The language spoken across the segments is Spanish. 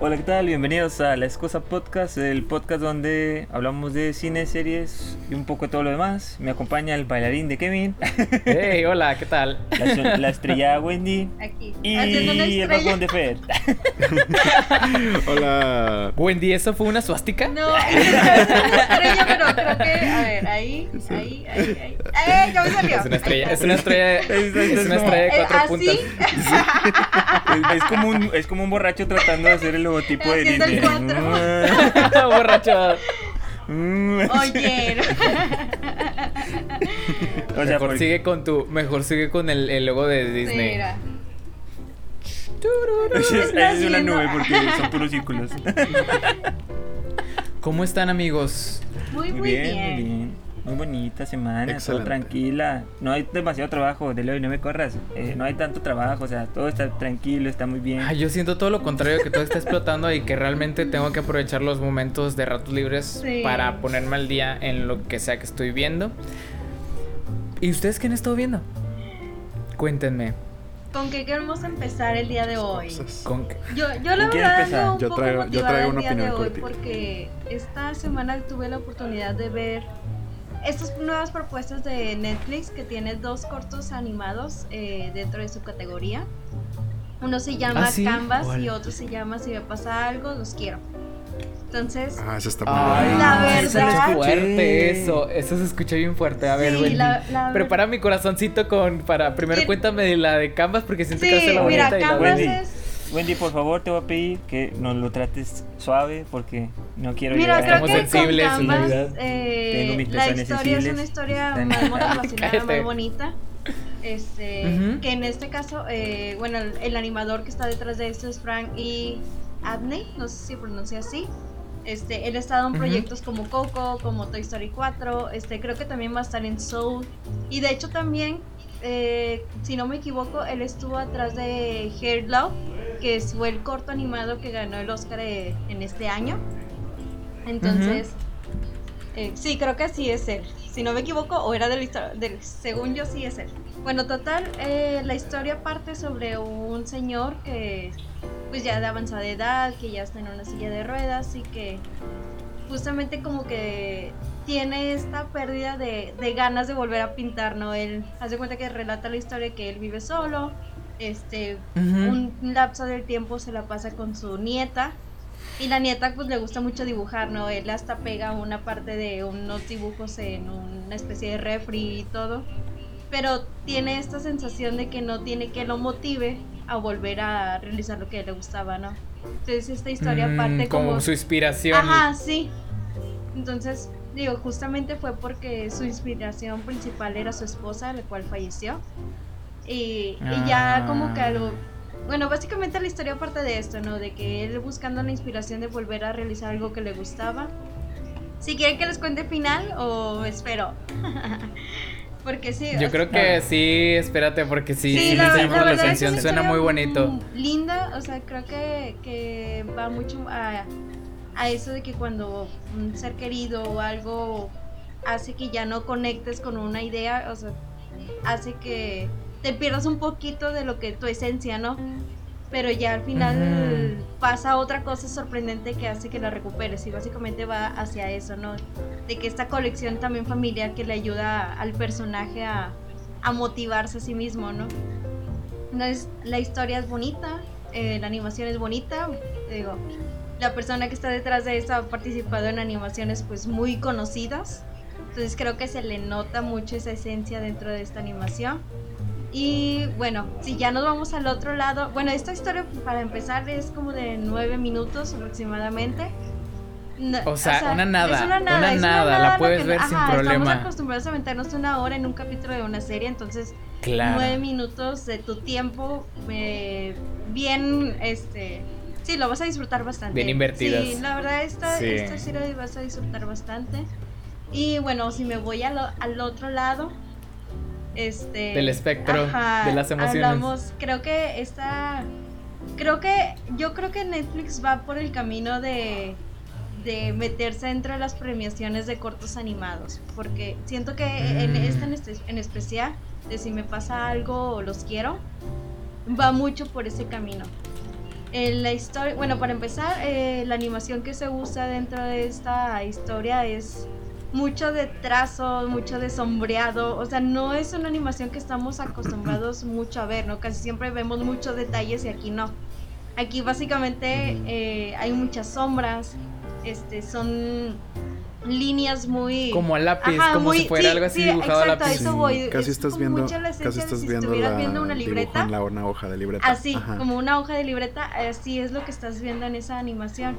Hola, ¿qué tal? Bienvenidos a La Escosa Podcast, el podcast donde hablamos de cine, series y un poco de todo lo demás. Me acompaña el bailarín de Kevin. Hey, hola, ¿qué tal? La, la estrella Wendy. Aquí. Y una el barbón de Fer. Hola. Wendy, ¿eso fue una suástica? No, es una estrella, pero creo que. A ver, ahí, ahí, ahí, ahí. ¡Eh! Ya me salió. Es una estrella, es una estrella, Es- es- es es una como- estrella de Eh, cuatro puntas. ¿Así? Es, es como un, es como un borracho tratando de hacer el logotipo de Disney. Borracho. Mm. Oye. O sea, Mejor porque- sigue con tu, mejor sigue con el, el logo de Disney. Mira. Es, es una nube porque son puros círculos. ¿Cómo están amigos? Muy, Muy muy bien, bien. muy bien. Muy bonita semana, todo Excelente. tranquila. No hay demasiado trabajo, de y no me corras. Eh, no hay tanto trabajo, o sea, todo está tranquilo, está muy bien. Ay, yo siento todo lo contrario, que todo está explotando y que realmente tengo que aprovechar los momentos de ratos libres Sí. para ponerme al día en lo que sea que estoy viendo. ¿Y ustedes qué han estado viendo? Cuéntenme. ¿Con qué queremos empezar el día de hoy? ¿Con qué? Yo, yo la ¿Quién quiere verdad un Yo poco traigo- yo traigo el una día de opinión hoy porque esta semana tuve la oportunidad de ver estas nuevas propuestas de Netflix que tiene dos cortos animados eh, dentro de su categoría. Uno se llama ¿Ah, sí? Canvas y otro se llama Si me pasa algo, los quiero. Entonces, Ah, eso está muy Ay. La no, verdad- eso es fuerte eso, eso se escucha bien fuerte. A ver, sí, Wendy, la- la prepara mi corazoncito con para primero Sí. cuéntame de la de Canvas porque siento que va a ser Sí, la mira, bonita y la Canvas Wendy. de... es Wendy, por favor, te voy a pedir que nos lo trates suave porque no quiero Mira, llegar creo a- que sensibles con en Canvas, Navidad. eh, Tengo mis la historia es sensibles. una historia motivacional, Cállate. muy bonita. Este, Ujú. que en este caso, eh, bueno, el, el animador que está detrás de esto es Frank y Abney, no sé si pronuncia así. Este, él ha estado en proyectos como Coco, como Toy Story 4, este, creo que también va a estar en Soul. Y de hecho también, eh, si no me equivoco, él estuvo atrás de Hair Love, que fue el corto animado que ganó el Oscar eh, en este año. Entonces, eh, sí, creo que sí es él. Si no me equivoco, o era del, del según yo sí es él. Bueno, total, eh, la historia parte sobre un señor que pues ya de avanzada edad, que ya está en una silla de ruedas y que justamente como que tiene esta pérdida de, de ganas de volver a pintar, ¿no? Él hace cuenta que relata la historia que él vive solo, este, Ujú. un lapso del tiempo se la pasa con su nieta y la nieta pues le gusta mucho dibujar, ¿no? Él hasta pega una parte de unos dibujos en una especie de refri y todo, pero tiene esta sensación de que no tiene que lo motive a volver a realizar lo que le gustaba, ¿no? Entonces esta historia Mm, parte como, como... su inspiración. Ajá, sí. Entonces, digo, justamente fue porque su inspiración principal era su esposa, la cual falleció. Y, y ya como que Ah. algo... Bueno, básicamente la historia parte de esto, ¿no? De que él buscando la inspiración de volver a realizar algo que le gustaba. Si quieren que les cuente el final o espero. porque sí. Yo creo que sí, espérate, porque sí, sí, la, me la la es atención, una suena muy bonito. Linda, o sea, creo que, que va mucho a, a eso de que cuando un ser querido o algo hace que ya no conectes con una idea, o sea, hace que te pierdas un poquito de lo que tu esencia, ¿no? Pero ya al final Ujú. pasa otra cosa sorprendente que hace que la recuperes y básicamente va hacia eso, ¿no? De que esta colección también familiar que le ayuda al personaje a, a motivarse a sí mismo, ¿no? Entonces, la historia es bonita, eh, la animación es bonita, digo, la persona que está detrás de esto ha participado en animaciones pues muy conocidas, entonces creo que se le nota mucho esa esencia dentro de esta animación. Y bueno, si ya nos vamos al otro lado, bueno, esta historia para empezar es como de nueve minutos aproximadamente. No- O sea, una nada, es una una nada, es nada, la puedes que- ver sin ajá, problema. Estamos acostumbrados a aventarnos una hora en un capítulo de una serie, entonces Claro. nueve minutos de tu tiempo eh, bien, este, sí, lo vas a disfrutar bastante. Bien invertidas. Sí, la verdad esta, Sí. esta sí lo vas a disfrutar bastante. Y bueno, si me voy al, o- al otro lado, este... Del espectro de las emociones. Hablamos, creo que esta... Creo que, yo creo que Netflix va por el camino de, de meterse dentro de las premiaciones de cortos animados, porque siento que en Mm. esta en, este- en especial, de si me pasa algo o los quiero, va mucho por ese camino. Eh, la historia, bueno, para empezar, eh, la animación que se usa dentro de esta historia es mucho de trazo, mucho de sombreado, o sea, no es una animación que estamos acostumbrados mucho a ver, ¿no? Casi siempre vemos muchos detalles y aquí no. Aquí básicamente eh, hay muchas sombras, este, son líneas muy como a lápiz, como si fuera algo así dibujado a lápiz. Eso voy. casi estás viendo, casi estás viendo, viendo una libreta, en la, una hoja de libreta. Así, como una hoja de libreta, así es lo que estás viendo en esa animación.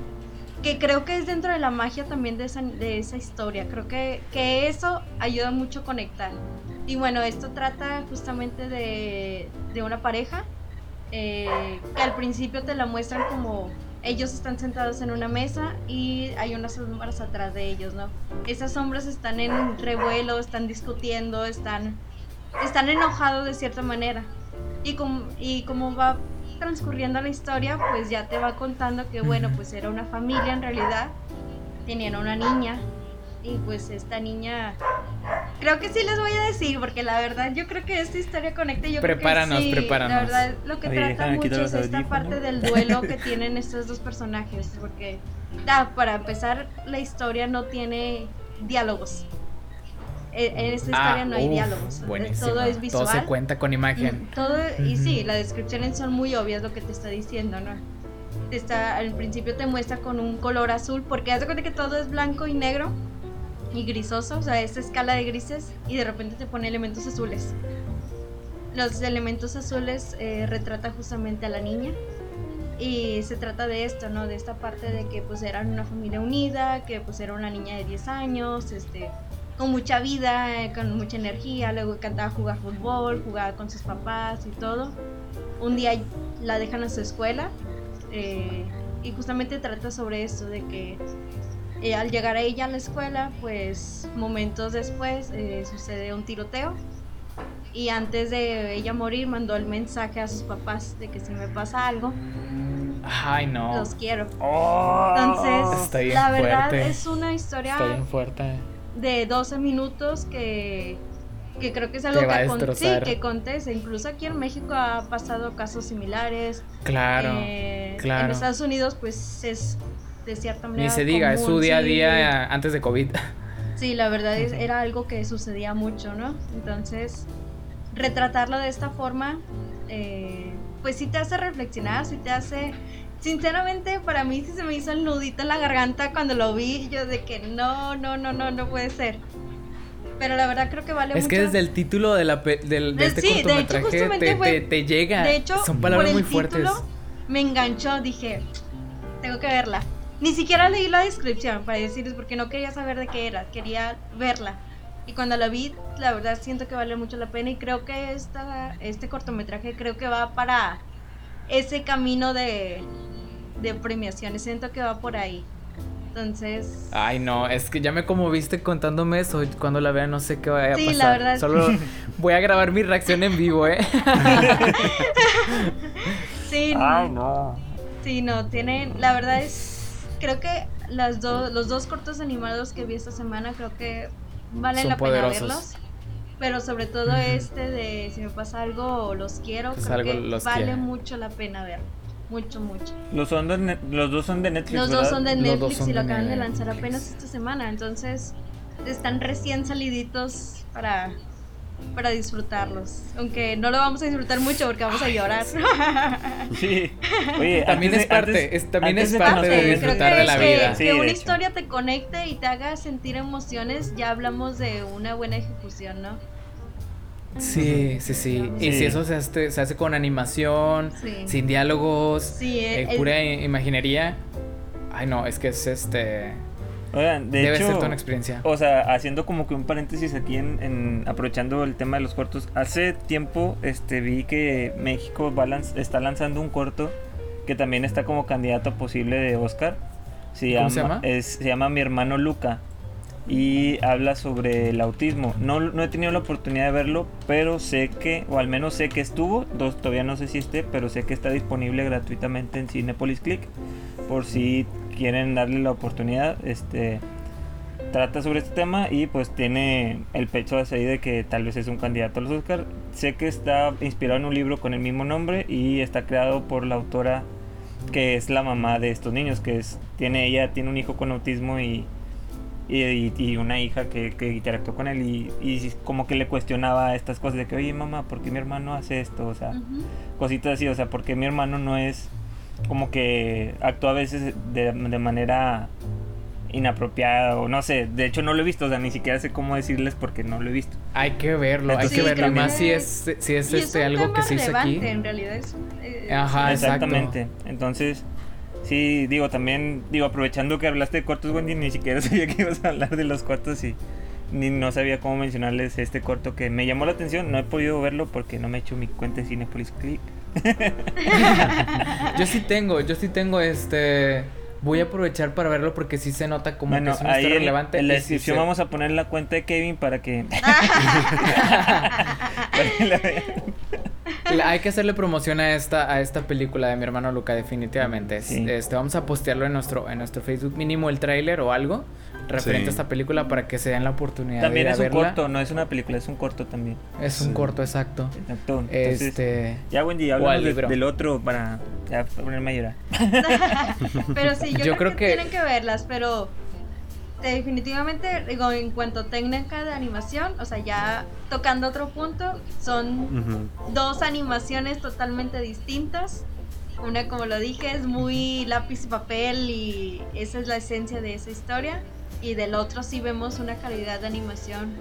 Que creo que es dentro de la magia también de esa, de esa historia. Creo que, que eso ayuda mucho a conectar. Y bueno, esto trata justamente de, de una pareja eh, que al principio te la muestran como ellos están sentados en una mesa y hay unas sombras atrás de ellos, ¿no? Esas sombras están en revuelo, están discutiendo, están, están enojados de cierta manera. Y, como y como va transcurriendo la historia, pues ya te va contando que, bueno, pues era una familia en realidad, tenían una niña y pues esta niña creo que sí les voy a decir porque la verdad yo creo que esta historia conecta yo prepáranos creo que sí, prepáranos. la verdad lo que trata mucho es esta parte del duelo que tienen estos dos personajes porque da, para empezar la historia no tiene diálogos. E, en esta historia no hay ah, diálogos todo es visual todo se cuenta con imagen. Mm, todo y sí las descripciones son muy obvias lo que te está diciendo no está al principio te muestra con un color azul porque hace cuenta que todo es blanco y negro y grisoso, o sea, esta escala de grises y de repente te pone elementos azules. Los elementos azules eh, retratan justamente a la niña y se trata de esto, ¿no? De esta parte de que pues eran una familia unida, que pues era una niña de 10 años, este, con mucha vida, con mucha energía, luego cantaba jugar fútbol, jugaba con sus papás y todo. Un día la dejan a su escuela eh, y justamente trata sobre esto, de que eh, al llegar a ella a la escuela, pues momentos después eh, sucede un tiroteo y antes de ella morir mandó el mensaje a sus papás de que si me pasa algo, Ay, no. los quiero. Oh. Entonces, la verdad es una historia fuerte. de 12 minutos que, que creo que es algo que, sí, que acontece. Incluso aquí en México ha pasado casos similares. Claro, eh, claro. En Estados Unidos pues es de cierta manera. Ni se diga, es su día a día antes de COVID. Sí, la verdad es, era algo que sucedía mucho, ¿no? Entonces, retratarlo de esta forma, eh, pues sí te hace reflexionar, sí te hace... Sinceramente, para mí sí se me hizo el nudito en la garganta cuando lo vi, yo de que no, no, no, no, no puede ser. Pero la verdad creo que vale es mucho. que desde el título de, la del, de este sí, cortometraje de hecho, te, fue, te, te, llega. De hecho, son palabras por el muy fuertes. Título, me enganchó, dije, tengo que verla. Ni siquiera leí la descripción para decirles porque no quería saber de qué era, quería verla. Y cuando la vi, la verdad siento que vale mucho la pena y creo que esta, este cortometraje creo que va para ese camino de, de premiaciones, siento que va por ahí. Entonces. Ay, no, es que ya me como viste contándome eso. Cuando la vea, no sé qué vaya a sí, pasar. la verdad. Solo voy a grabar mi reacción en vivo, ¿eh? sí. Ay, no. Sí, no, tienen. La verdad es creo que las los dos cortos animados que vi esta semana creo que valen la pena verlos. Pero sobre todo este de si me pasa algo los quiero, creo que vale mucho la pena verlo. Mucho, mucho. Los, son los dos son de Netflix. Los dos son de Netflix y lo acaban de lanzar apenas esta semana. Entonces están recién saliditos para para disfrutarlos. Aunque no lo vamos a disfrutar mucho porque vamos a llorar. Sí. Oye, también es parte, también es parte de, disfrutar de la vida. Que, una historia te conecte y te haga sentir emociones, ya hablamos de una buena ejecución, ¿no? Sí, sí, sí. Y si eso se hace, se hace con animación, sin diálogos, eh, pura imaginería. Ay, no, es que es este Oigan, de Debe hecho, ser toda una experiencia. O sea, haciendo como que un paréntesis aquí en, aprovechando el tema de los cortos. Hace tiempo este vi que México está lanzando un corto que también está como candidato posible de Oscar. Se ¿Cómo llama, se llama? Es, se llama Mi hermano Luca y habla sobre el autismo. No, no he tenido la oportunidad de verlo, pero sé que, o al menos sé que estuvo, dos, todavía no sé si esté, pero sé que está disponible gratuitamente en Cinepolis Click por si quieren darle la oportunidad, este trata sobre este tema y pues tiene el pecho de ahí de que tal vez es un candidato a los Oscar. Sé que está inspirado en un libro con el mismo nombre y está creado por la autora que es la mamá de estos niños, que es, tiene, ella tiene un hijo con autismo y, y, una hija que, que, interactuó con él y, y, como que le cuestionaba estas cosas de que, oye mamá, ¿por qué mi hermano hace esto? O sea, cositas así, o sea, porque mi hermano no es como que actúa a veces de, de manera inapropiada o no sé, de hecho no lo he visto, o sea, ni siquiera sé cómo decirles porque no lo he visto. Hay que verlo, hay que verlo, más si es, si es, este algo que se hizo aquí. En realidad es eh, Ajá, exactamente. Entonces, sí, digo, también, digo, aprovechando que hablaste de cortos, Wendy, ni siquiera sabía que ibas a hablar de los cortos y ni no sabía cómo mencionarles este corto que me llamó la atención, no he podido verlo porque no me he hecho mi cuenta de Cinepolis Click. yo sí tengo, yo sí tengo este Voy a aprovechar para verlo porque sí se nota como que es una ahí relevante. En la descripción vamos a poner la cuenta de Kevin para que. Hay que hacerle promoción a esta, a esta película de mi hermano Luca, definitivamente. Este, vamos a postearlo en nuestro, en nuestro Facebook, mínimo el tráiler o algo referente a esta película para que se den la oportunidad también de es un corto, no es una película, es un corto también. Es un corto, exacto. Exacto. este, ya Wendy, hablamos del otro para ya ponerme a llorar. pero sí, yo, creo, que, tienen que verlas, pero definitivamente digo en cuanto a técnica de animación, o sea, ya tocando otro punto, son dos animaciones totalmente distintas. Una, como lo dije, es muy lápiz y papel y esa es la esencia de esa historia y del otro sí vemos una calidad de animación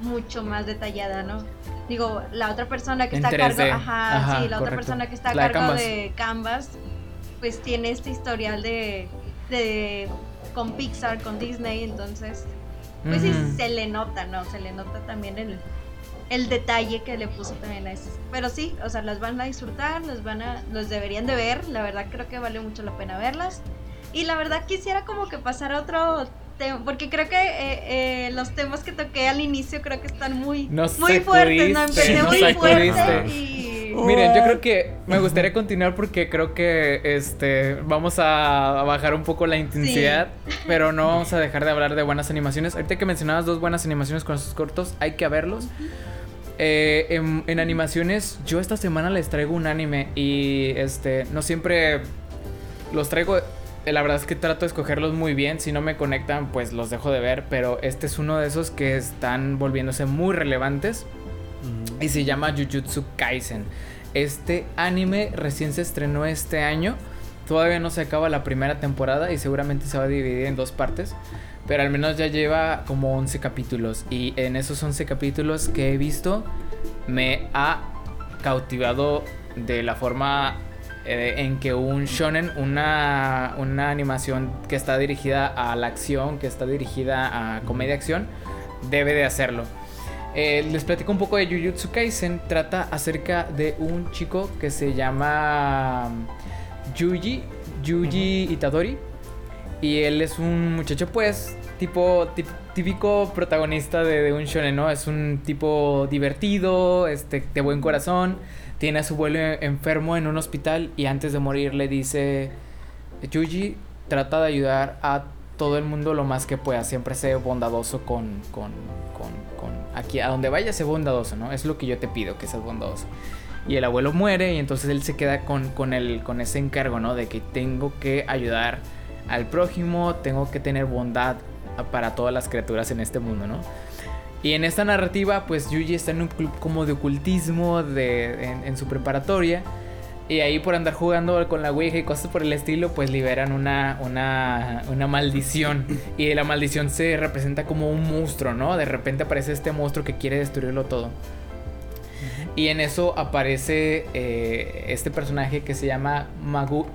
mucho más detallada, ¿no? Digo, la otra persona que está a cargo, ajá, sí, la otra persona que está a cargo de Canvas, pues tiene este historial de, de con Pixar, con Disney, entonces, pues sí se le nota, ¿no? Se le nota también el, el detalle que le puso también a eso. Pero sí, o sea, las van a disfrutar, las van a, los deberían de ver, la verdad creo que vale mucho la pena verlas. Y la verdad quisiera como que pasar a otro porque creo que eh, eh, los temas que toqué al inicio creo que están muy, muy fuertes, ¿no? Empecé muy fuerte y... Miren, yo creo que me gustaría continuar porque creo que este vamos a bajar un poco la intensidad, pero no vamos a dejar de hablar de buenas animaciones. Ahorita que mencionabas dos buenas animaciones con esos cortos, hay que verlos. Eh, en, en, animaciones, yo esta semana les traigo un anime y este no siempre los traigo la verdad es que trato de escogerlos muy bien. Si no me conectan, pues los dejo de ver. Pero este es uno de esos que están volviéndose muy relevantes. Y se llama Jujutsu Kaisen. Este anime recién se estrenó este año. Todavía no se acaba la primera temporada y seguramente se va a dividir en dos partes. Pero al menos ya lleva como 11 capítulos. Y en esos 11 capítulos que he visto, me ha cautivado de la forma eh, en que un shonen, una, una animación que está dirigida a la acción, que está dirigida a comedia-acción, debe de hacerlo. Eh, les platico un poco de Jujutsu Kaisen. Trata acerca de un chico que se llama Yuji, Yuji Itadori. Y él es un muchacho, pues, tipo, típico protagonista de, de, un shonen, ¿no? Es un tipo divertido, este, de buen corazón tiene a su abuelo enfermo en un hospital y antes de morir le dice, Yuji, trata de ayudar a todo el mundo lo más que pueda, siempre sé bondadoso con, con, con, con, aquí, a donde vaya, sé bondadoso, ¿no? Es lo que yo te pido, que seas bondadoso. Y el abuelo muere y entonces él se queda con, con, el, con ese encargo, ¿no? De que tengo que ayudar al prójimo, tengo que tener bondad para todas las criaturas en este mundo, ¿no? Y en esta narrativa, pues Yuji está en un club como de ocultismo de, en, su preparatoria. Y ahí por andar jugando con la Ouija y cosas por el estilo, pues liberan una, una, una maldición. Y la maldición se representa como un monstruo, ¿no? De repente aparece este monstruo que quiere destruirlo todo. Y en eso aparece eh, este personaje que se llama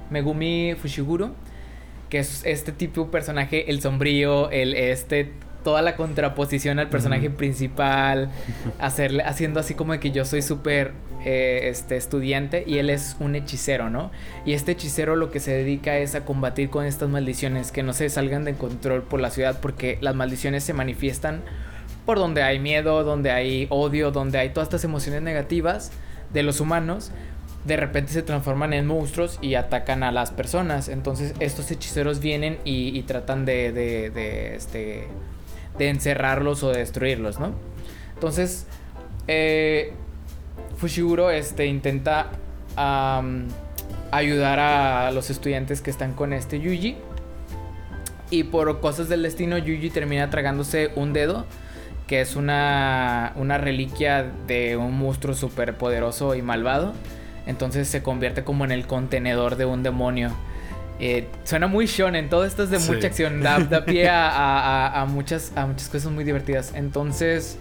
Megumi Fushiguro. Que es este tipo de personaje, el sombrío, el este toda la contraposición al personaje principal, hacerle, haciendo así como de que yo soy súper eh, este, estudiante y él es un hechicero, ¿no? Y este hechicero lo que se dedica es a combatir con estas maldiciones, que no se salgan de control por la ciudad, porque las maldiciones se manifiestan por donde hay miedo, donde hay odio, donde hay todas estas emociones negativas de los humanos, de repente se transforman en monstruos y atacan a las personas. Entonces estos hechiceros vienen y, tratan de, de, de, este, de encerrarlos o de destruirlos, ¿no? Entonces, eh, Fushiguro este, intenta ayudar a los estudiantes que están con este Yuji. Y por cosas del destino, Yuji termina tragándose un dedo, que es una, una reliquia de un monstruo súper poderoso y malvado. Entonces se convierte como en el contenedor de un demonio. Eh, suena muy shonen, todo esto es de mucha acción, da, pie a, muchas, a muchas cosas muy divertidas. Entonces,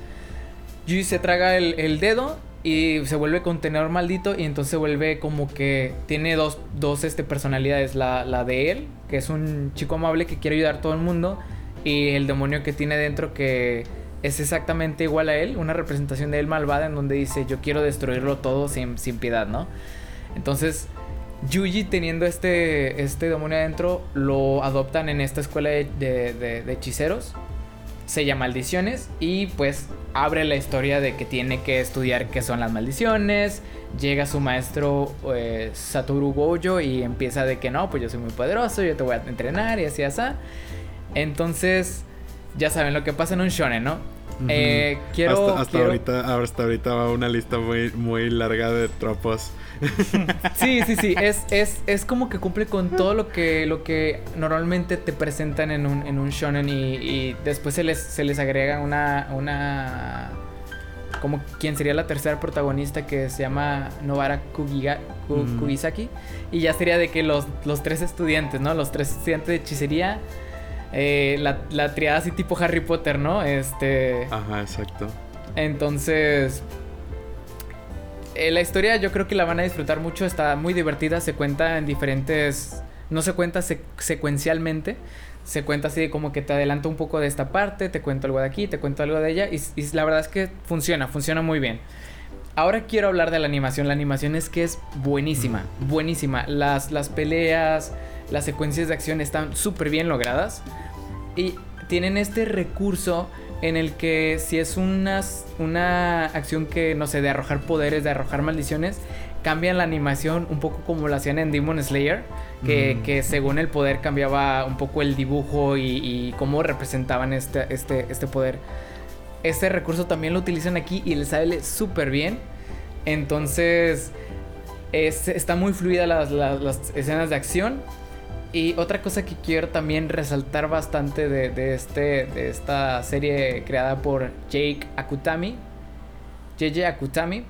Yuji se traga el, dedo y se vuelve contenedor maldito y entonces se vuelve como que tiene dos, dos este, personalidades, la, la, de él, que es un chico amable que quiere ayudar a todo el mundo, y el demonio que tiene dentro que es exactamente igual a él, una representación de él malvada en donde dice yo quiero destruirlo todo sin, sin piedad, ¿no? Entonces Yuji teniendo este, este demonio adentro, lo adoptan en esta escuela de, de, hechiceros. Se llama Maldiciones y pues abre la historia de que tiene que estudiar qué son las maldiciones. Llega su maestro eh, Satoru Gojo y empieza de que no, pues yo soy muy poderoso, yo te voy a entrenar y así así. Entonces, ya saben lo que pasa en un shonen, ¿no? Eh, quiero, hasta, ahorita, hasta ahorita va una lista muy, muy larga de tropos Sí, sí, sí. Es, es, es como que cumple con todo lo que, lo que normalmente te presentan en un, en un shonen y, después se les, se les agrega una, una... Como quien sería la tercera protagonista que se llama Novara Kugiga, mm. Kugisaki. Y ya sería de que los, los tres estudiantes, ¿no? Los tres estudiantes de hechicería. Eh, la, la triada así tipo Harry Potter, ¿no? Este... Ajá, exacto. Entonces, eh, la historia yo creo que la van a disfrutar mucho, está muy divertida, se cuenta en diferentes... No se cuenta secuencialmente, se cuenta así como que te adelanto un poco de esta parte, te cuento algo de aquí, te cuento algo de ella y, la verdad es que funciona, funciona muy bien. Ahora quiero hablar de la animación. La animación es que es buenísima, buenísima. Las, las peleas, las secuencias de acción están súper bien logradas. Y tienen este recurso en el que si es una, una acción que, no sé, de arrojar poderes, de arrojar maldiciones, cambian la animación un poco como lo hacían en Demon Slayer, que, que según el poder cambiaba un poco el dibujo y, cómo representaban este, este, este poder. Este recurso también lo utilizan aquí y les sale súper bien. Entonces, está muy fluida las, las escenas de acción y otra cosa que quiero también resaltar bastante de, este, de esta serie creada por Jake Akutami, JJ Akutami,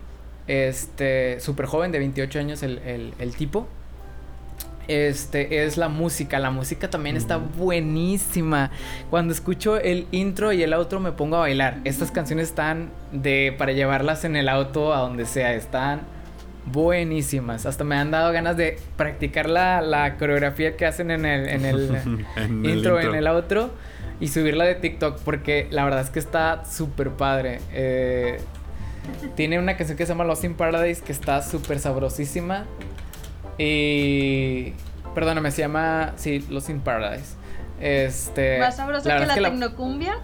este, súper joven, de 28 años el, tipo. Este es la música, la música también está buenísima. Cuando escucho el intro y el outro me pongo a bailar. Estas canciones están de para llevarlas en el auto a donde sea, están buenísimas. Hasta me han dado ganas de practicar la, coreografía que hacen en el, en el, intro, en el outro y subirla de TikTok porque la verdad es que está súper padre. Eh, tiene una canción que se llama Lost in Paradise que está súper sabrosísima. Y. Perdóname, se llama. Sí, Lost in Paradise. Este. ¿Más sabrosa que la, tecnocumbia?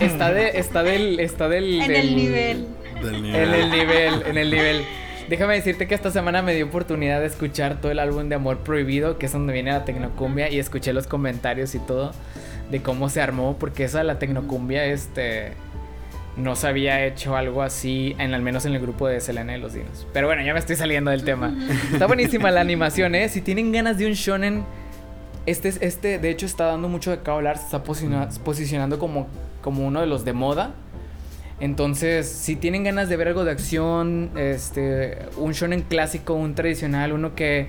Está, de, está del. Está del. En el nivel. En el nivel, en el nivel. Déjame decirte que esta semana me dio oportunidad de escuchar todo el álbum de Amor Prohibido, que es donde viene la tecnocumbia, y escuché los comentarios y todo de cómo se armó, porque esa la tecnocumbia, este, no se había hecho algo así, en, al menos en el grupo de Selena y los Dinos. Pero bueno, ya me estoy saliendo del tema. Está buenísima la animación, ¿eh? Si tienen ganas de un shonen, este, este de hecho está dando mucho de qué hablar, se está posicionando como, como uno de los de moda. Entonces, si tienen ganas de ver algo de acción, este, un shonen clásico, un tradicional, uno que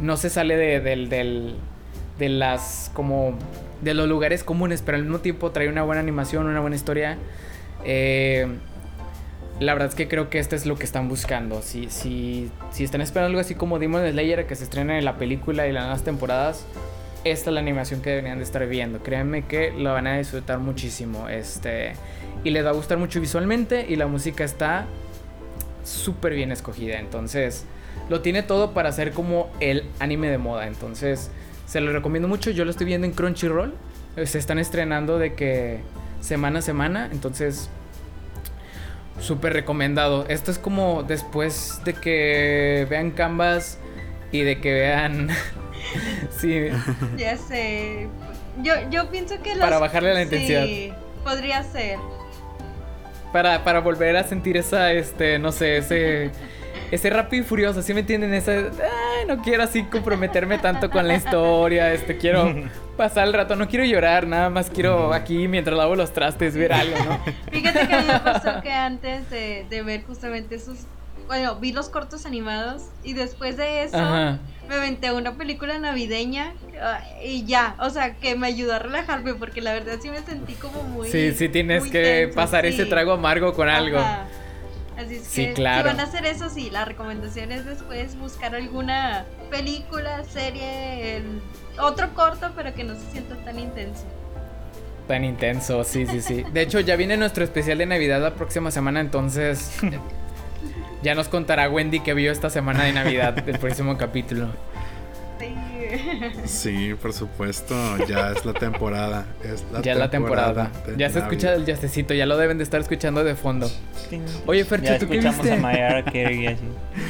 no se sale de, de las como de los lugares comunes, pero al mismo tiempo trae una buena animación, una buena historia. Eh, la verdad es que creo que esto es lo que están buscando. Si, si, si están esperando algo así como Demon Slayer que se estrena en la película y las nuevas temporadas, esta es la animación que deberían de estar viendo. Créanme que lo van a disfrutar muchísimo. Este y les va a gustar mucho visualmente y la música está súper bien escogida. Entonces, lo tiene todo para ser como el anime de moda. Entonces, se lo recomiendo mucho. Yo lo estoy viendo en Crunchyroll. Se están estrenando de que semana a semana. Entonces, súper recomendado. Esto es como después de que vean Canvas y de que vean... sí. Ya sé. Yo, yo pienso que... Para bajarle la intensidad. Sí, podría ser para, para volver a sentir esa, este, no sé, ese, ese rápido y furioso, ¿sí me entienden? Esa, ay, no quiero así comprometerme tanto con la historia, este, quiero pasar el rato, no quiero llorar, nada más quiero aquí mientras lavo los trastes ver algo, ¿no? Fíjate que a mí me pasó que antes de, de ver justamente esos, bueno, vi los cortos animados y después de eso Ajá. me aventé una película navideña ah, y ya, o sea, que me ayudó a relajarme porque la verdad sí me sentí como muy... Sí, sí tienes que tenso, pasar sí. ese trago amargo con algo. Así es Sí, que claro. si van a hacer eso, sí, la recomendación es después buscar alguna película, serie, el- otro corto, pero que no se sienta tan intenso. Tan intenso, sí, sí, sí. De hecho, ya viene nuestro especial de Navidad la próxima semana, entonces ya nos contará Wendy que vio esta semana de Navidad del próximo capítulo. Sí. Por supuesto. Ya es la temporada. Es la ya la temporada. Ya se escucha Navidad. el yacecito, ya lo deben de estar escuchando de fondo. Oye, Fercho, ya ¿tú qué escuchamos viste? a Mariah Carey así.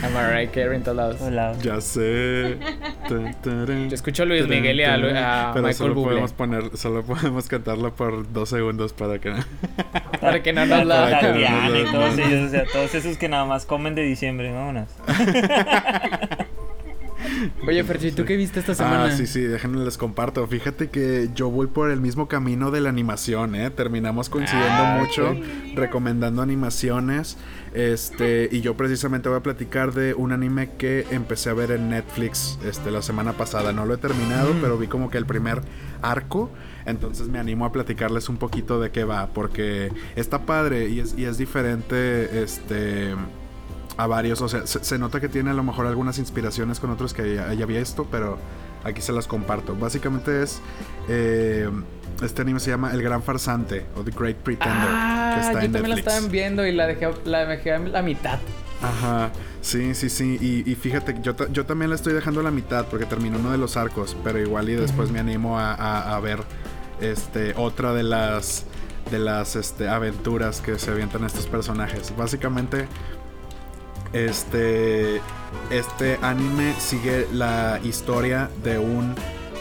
A Mariah Carey en todos lados. Ya sé. Yo escucho a Luis Miguel y a, Lu- a Pero Michael solo Bublé. podemos poner, solo podemos cantarlo por dos segundos para que Para que no nos la... Para que no Tatiana nos y la- todos ellos, o sea, todos esos que nada más comen de diciembre, vámonos. Oye, Fercho, ¿y tú qué viste esta semana? Ah, sí, sí, déjenme les comparto. Fíjate que yo voy por el mismo camino de la animación, ¿eh? Terminamos coincidiendo Ah, mucho, recomendando animaciones. Este, y yo precisamente voy a platicar de un anime que empecé a ver en Netflix este, la semana pasada. No lo he terminado, Mm. pero vi como que el primer arco. Entonces me animo a platicarles un poquito de qué va, porque está padre y es, y es diferente, este a varios, o sea, se, se nota que tiene a lo mejor algunas inspiraciones con otros que ya, ya había visto, pero aquí se las comparto. Básicamente es, eh, este anime se llama El Gran Farsante o The Great Pretender, que Ah, está yo en también la Netflix. estaba viendo y la dejé, la dejé a la mitad. Ajá, sí, sí, sí, y, y fíjate, yo, yo también la estoy dejando a la mitad porque terminó uno de los arcos, pero igual y después me animo a, a- a ver este, otra de las, de las este, aventuras que se avientan estos personajes. Básicamente, este, este anime sigue la historia de un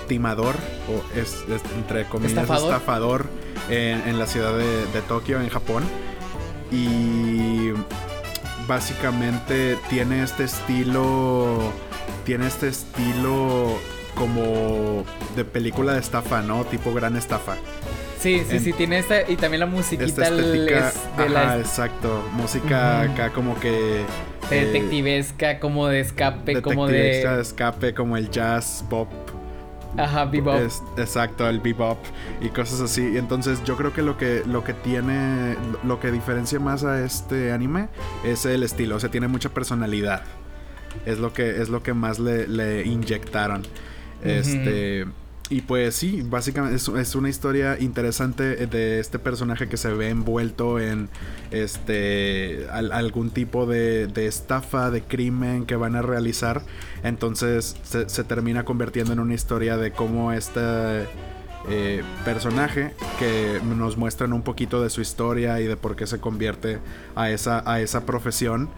timador, o es, es, entre comillas, ¿Estafador? estafador, en, en la ciudad de, de Tokio, en Japón. Y básicamente tiene este estilo. Tiene este estilo como de película de estafa, ¿no? Tipo gran estafa. Sí, sí, En- sí, tiene esta y también la musiquita Esta estética. es de ajá, la exacto. Música acá como que. de eh, detectivesca, como de escape, como detectivesca de... de escape, como el jazz pop. Ajá, bebop. Es- exacto, el bebop y cosas así. Y entonces yo creo que lo que lo que tiene lo que diferencia más a este anime es el estilo, o sea, tiene mucha personalidad. Es lo que es lo que más le, le inyectaron. Este y pues sí, básicamente es, una historia interesante de este personaje que se ve envuelto en este al- algún tipo de, estafa, de crimen que van a realizar. Entonces se, se termina convirtiendo en una historia de cómo este eh, personaje que nos muestran un poquito de su historia y de por qué se convierte a esa, a esa profesión.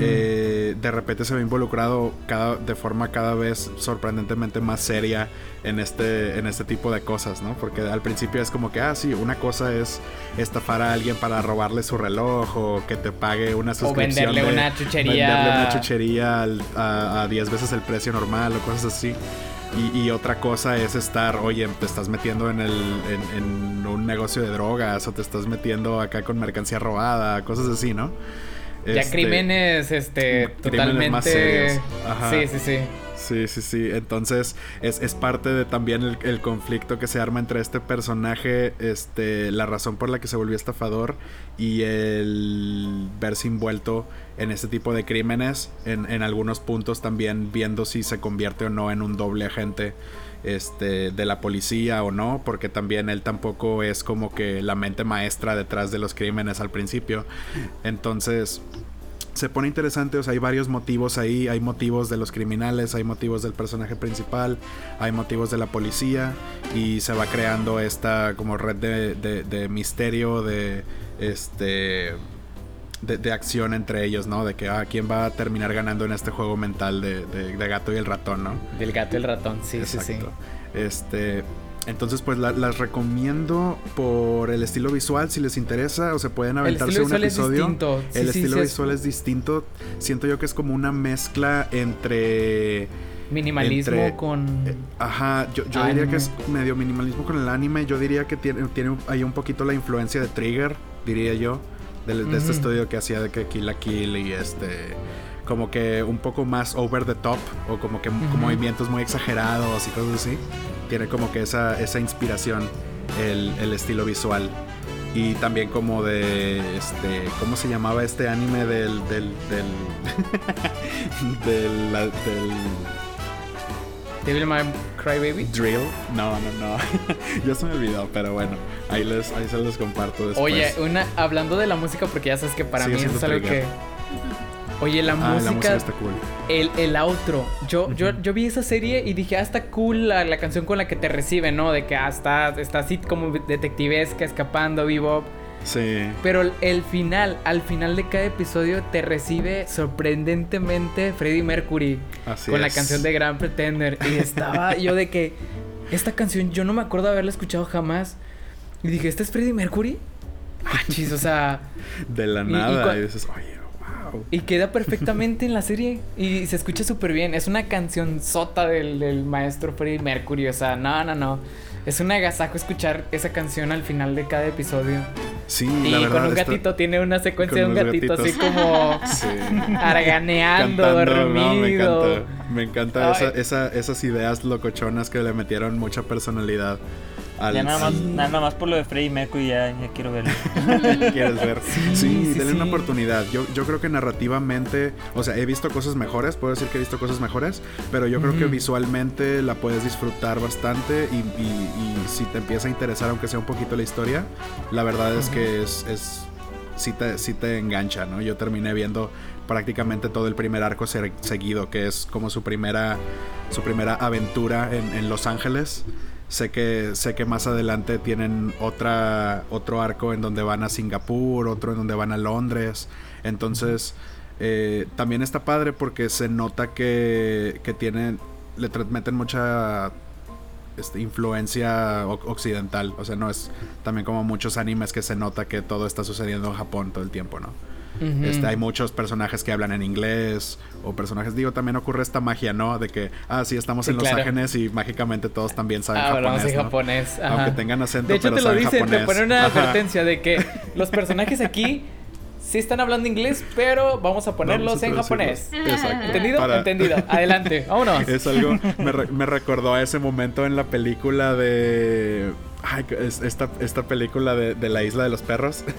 Eh, de repente se ve involucrado cada, de forma cada vez sorprendentemente más seria en este, en este tipo de cosas, ¿no? Porque al principio es como que, ah, sí, una cosa es estafar a alguien para robarle su reloj o que te pague una o suscripción. venderle de- una chuchería. venderle una chuchería al- a, a 10 veces el precio normal o cosas así. Y, y otra cosa es estar, oye, te estás metiendo en, el, en, en un negocio de drogas o te estás metiendo acá con mercancía robada, cosas así, ¿no? Ya Este, crímenes, este, crímenes totalmente... más serios. Ajá. Sí, sí, sí. Sí, sí, sí. Entonces es, es parte de también el, el conflicto que se arma entre este personaje, este, la razón por la que se volvió estafador y el verse envuelto en este tipo de crímenes, en, en algunos puntos también viendo si se convierte o no en un doble agente este, de la policía o no, porque también él tampoco es como que la mente maestra detrás de los crímenes al principio. Entonces se pone interesante, o sea, hay varios motivos ahí, hay motivos de los criminales, hay motivos del personaje principal, hay motivos de la policía y se va creando esta como red de, de- de misterio, de este... De, de acción entre ellos, ¿no? De que, ah, ¿quién va a terminar ganando en este juego mental de, de- de gato y el ratón, ¿no? Del gato y el ratón, sí, sí, sí. Exacto. Este. entonces, pues la- las recomiendo por el estilo visual, si les interesa, o se pueden El aventarse estilo un visual es episodio. distinto. Sí, el sí, estilo sí, es visual es distinto. Siento yo que es como una mezcla entre. Minimalismo entre- con. eh, Ajá, yo, yo diría que es medio minimalismo con el anime. Yo diría que tiene, tiene ahí un poquito la influencia de Trigger, diría yo. De, de este Ujú. estudio que hacía de que Kill la Kill y este. Como que un poco más over the top. O como que con Ujú. movimientos muy exagerados y cosas así. Tiene como que esa, esa inspiración, el, el estilo visual. Y también como de este. ¿Cómo se llamaba este anime del. del. del. del, del Devil May Cry Baby. Drill. No, no, no. ya se me olvidó, pero bueno. Ahí, les, ahí se los comparto después. Oye, una, hablando de la música, porque ya sabes que para Sigue mí eso es algo trigger. que. Oye, la ah, música. la música está cool. El, el outro. Yo, yo, yo vi esa serie y dije, ah, está cool la, la canción con la que te recibe, ¿no? De que ah, está, está así como detectivesca, escapando, bebop. Sí. Pero el, final, al final de cada episodio, te recibe sorprendentemente Freddie Mercury Así con la canción de Gran Pretender. Y estaba yo de que esta canción yo no me acuerdo haberla escuchado jamás. Y dije, ¿este es Freddie Mercury? Ah, chis, o sea. De la Y- y nada. cua- Y, dices, oye, wow. Y queda perfectamente en la serie. Y se escucha súper bien. Es una canción sota del, del maestro Freddie Mercury. O sea, no, no, no. Es un agasajo escuchar esa canción al final de cada episodio. Sí, Y la con un está- gatito, tiene una secuencia de un gatito así como Sí. arganeando, Cantando, no, me dormido. encanta. Me encanta esa- esa- esas ideas locochonas que le metieron mucha personalidad al. Ya nada más, al- nada más por lo de Freddie Mercury ya, ya quiero verlo. quieres ver. Sí, Sí, sí, denle una sí. oportunidad. Yo, yo creo que narrativamente, o sea, he visto cosas mejores, puedo decir que he visto cosas mejores, pero yo creo que Ujú. visualmente la puedes disfrutar bastante y, y- y si te empieza a interesar, aunque sea un poquito la historia, la verdad es que es, es sí, te, sí te engancha, ¿no? Yo terminé viendo prácticamente todo el primer arco se- seguido, que es como su primera, su primera aventura en, en Los Ángeles. Sé que, sé que más adelante tienen otra, otro arco en donde van a Singapur, otro en donde van a Londres. Entonces, eh, también está padre porque se nota que, que tienen, le tra- meten mucha este, influencia occidental. O sea, no es también como muchos animes que se nota que todo está sucediendo en Japón todo el tiempo, ¿no? Este, hay muchos personajes que hablan en inglés o personajes, digo, también ocurre esta magia, ¿no? De que, ah, sí, estamos Sí, en Los. Ángeles y mágicamente todos también saben Ah, japonés, japonés. Aunque tengan acento, De hecho, pero te lo dicen, japonés. te ponen una Ajá. advertencia de que los personajes aquí sí están hablando inglés, pero vamos a ponerlos Vamos a en japonés. Exacto. ¿Entendido? Para- Entendido. Adelante, vámonos. Es algo, me, re- me recordó a ese momento en la película de... Ay, esta, esta película de, de la isla de los perros.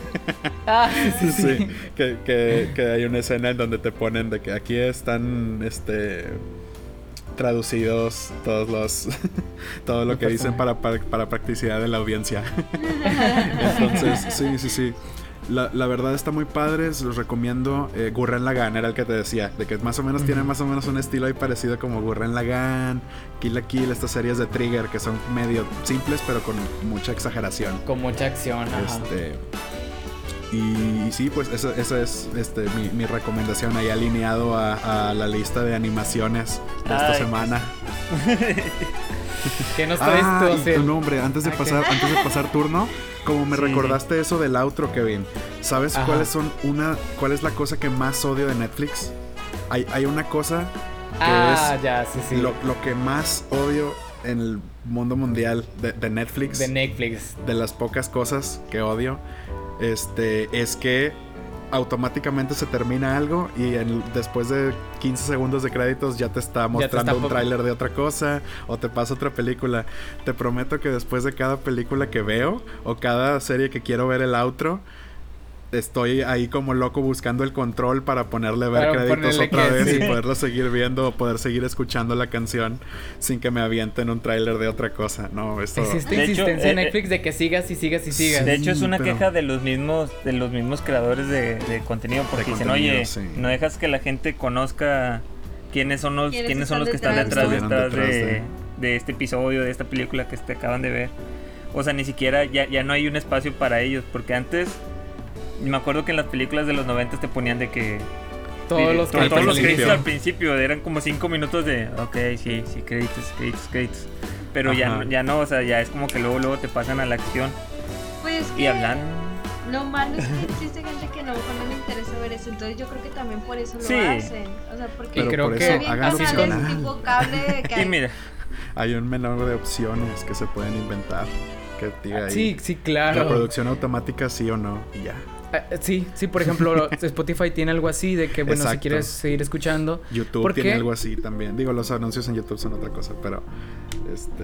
Ah, sí, sí, sí. Que, que, que hay una escena en donde te ponen de que aquí están este traducidos todos los todo lo que dicen para, para, para practicidad de la audiencia. Entonces, sí, sí, sí. La, la verdad está muy padre, se los recomiendo. Eh, Gurren Lagann era el que te decía, de que más o menos tiene más o menos un estilo ahí parecido como Gurren Lagann, Kill la Kill, estas series de Trigger que son medio simples pero con mucha exageración. Con mucha acción. ajá. Este. Y, sí, pues esa, esa es este, mi, mi recomendación ahí alineado a, a la lista de animaciones de esta Ay. semana. ¿Qué nos traes Ah, tú, y tu nombre, antes de pasar, antes de pasar turno, como me Sí. recordaste eso del outro, Kevin, ¿sabes Ajá. cuáles son una, cuál es la cosa que más odio de Netflix? Hay, hay una cosa que Ah, es ya, sí, sí. lo, lo que más odio en el mundo mundial de, de Netflix. De Netflix. de las pocas cosas que odio, este, es que automáticamente se termina algo y en- después de 15 segundos de créditos ya te está te mostrando está un tráiler de otra cosa o te pasa otra película. Te prometo que después de cada película que veo o cada serie que quiero ver el outro, estoy ahí como loco buscando el control para ponerle ver créditos otra que vez sí. y poderlo seguir viendo o poder seguir escuchando la canción sin que me avienten un tráiler de otra cosa. No, esto... Es esta De hecho, insistencia de eh, Netflix de que sigas y sigas y sigas. De hecho, es una pero- queja de los mismos de los mismos creadores de, de contenido porque De dicen, contenido, oye, sí. no dejas que la gente conozca quiénes son los ¿Quiénes quiénes son los que están detrás? detrás, Estuvieron detrás detrás de, de- de este episodio, de esta película que te acaban de ver. O sea, ni siquiera ya, ya no hay un espacio para ellos porque antes me acuerdo que en las películas de los 90 te ponían de que Todos los todos, todos los créditos al principio eran como 5 minutos de ok, sí, sí, créditos, créditos, créditos. Pero ya, no- ya no, o sea, ya es como que luego, luego te pasan a la acción Pues y que hablan. Lo malo es que existe gente que mejor no le interesa ver eso, entonces yo creo que también por eso lo Sí. hacen. O sea, porque Y creo por que bien canales tipo cable que Y hay- mira, Hay un menor de opciones que se pueden inventar. Que diga ahí. Sí, sí, claro. Reproducción automática, sí o no. Y ya. Eh, Sí, sí, por ejemplo, Spotify tiene algo así de que, bueno, si quieres seguir escuchando. YouTube ¿Por tiene qué? algo así también. Digo, los anuncios en YouTube son otra cosa, pero. Este.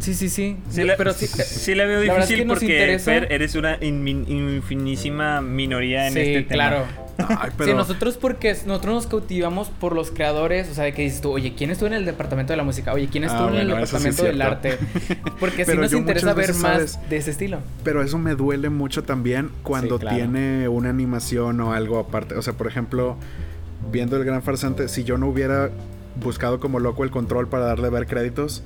Sí, sí, sí. sí la, pero sí. eh, sí la veo la es difícil que porque interesa- Fer, eres una infinísima minoría en sí, este tema. claro. Ay, pero. Sí, nosotros porque nosotros nos cautivamos por los creadores, o sea, de que dices tú, oye, ¿quién estuvo en el departamento de la música? Oye, ¿quién Ah, estuvo en el sí departamento del arte? Porque sí nos interesa ver más ¿sabes? de ese estilo. Pero eso me duele mucho también cuando Sí, claro. tiene una animación o algo aparte. O sea, por ejemplo, viendo el gran farsante, si yo no hubiera buscado como loco el control para darle ver créditos,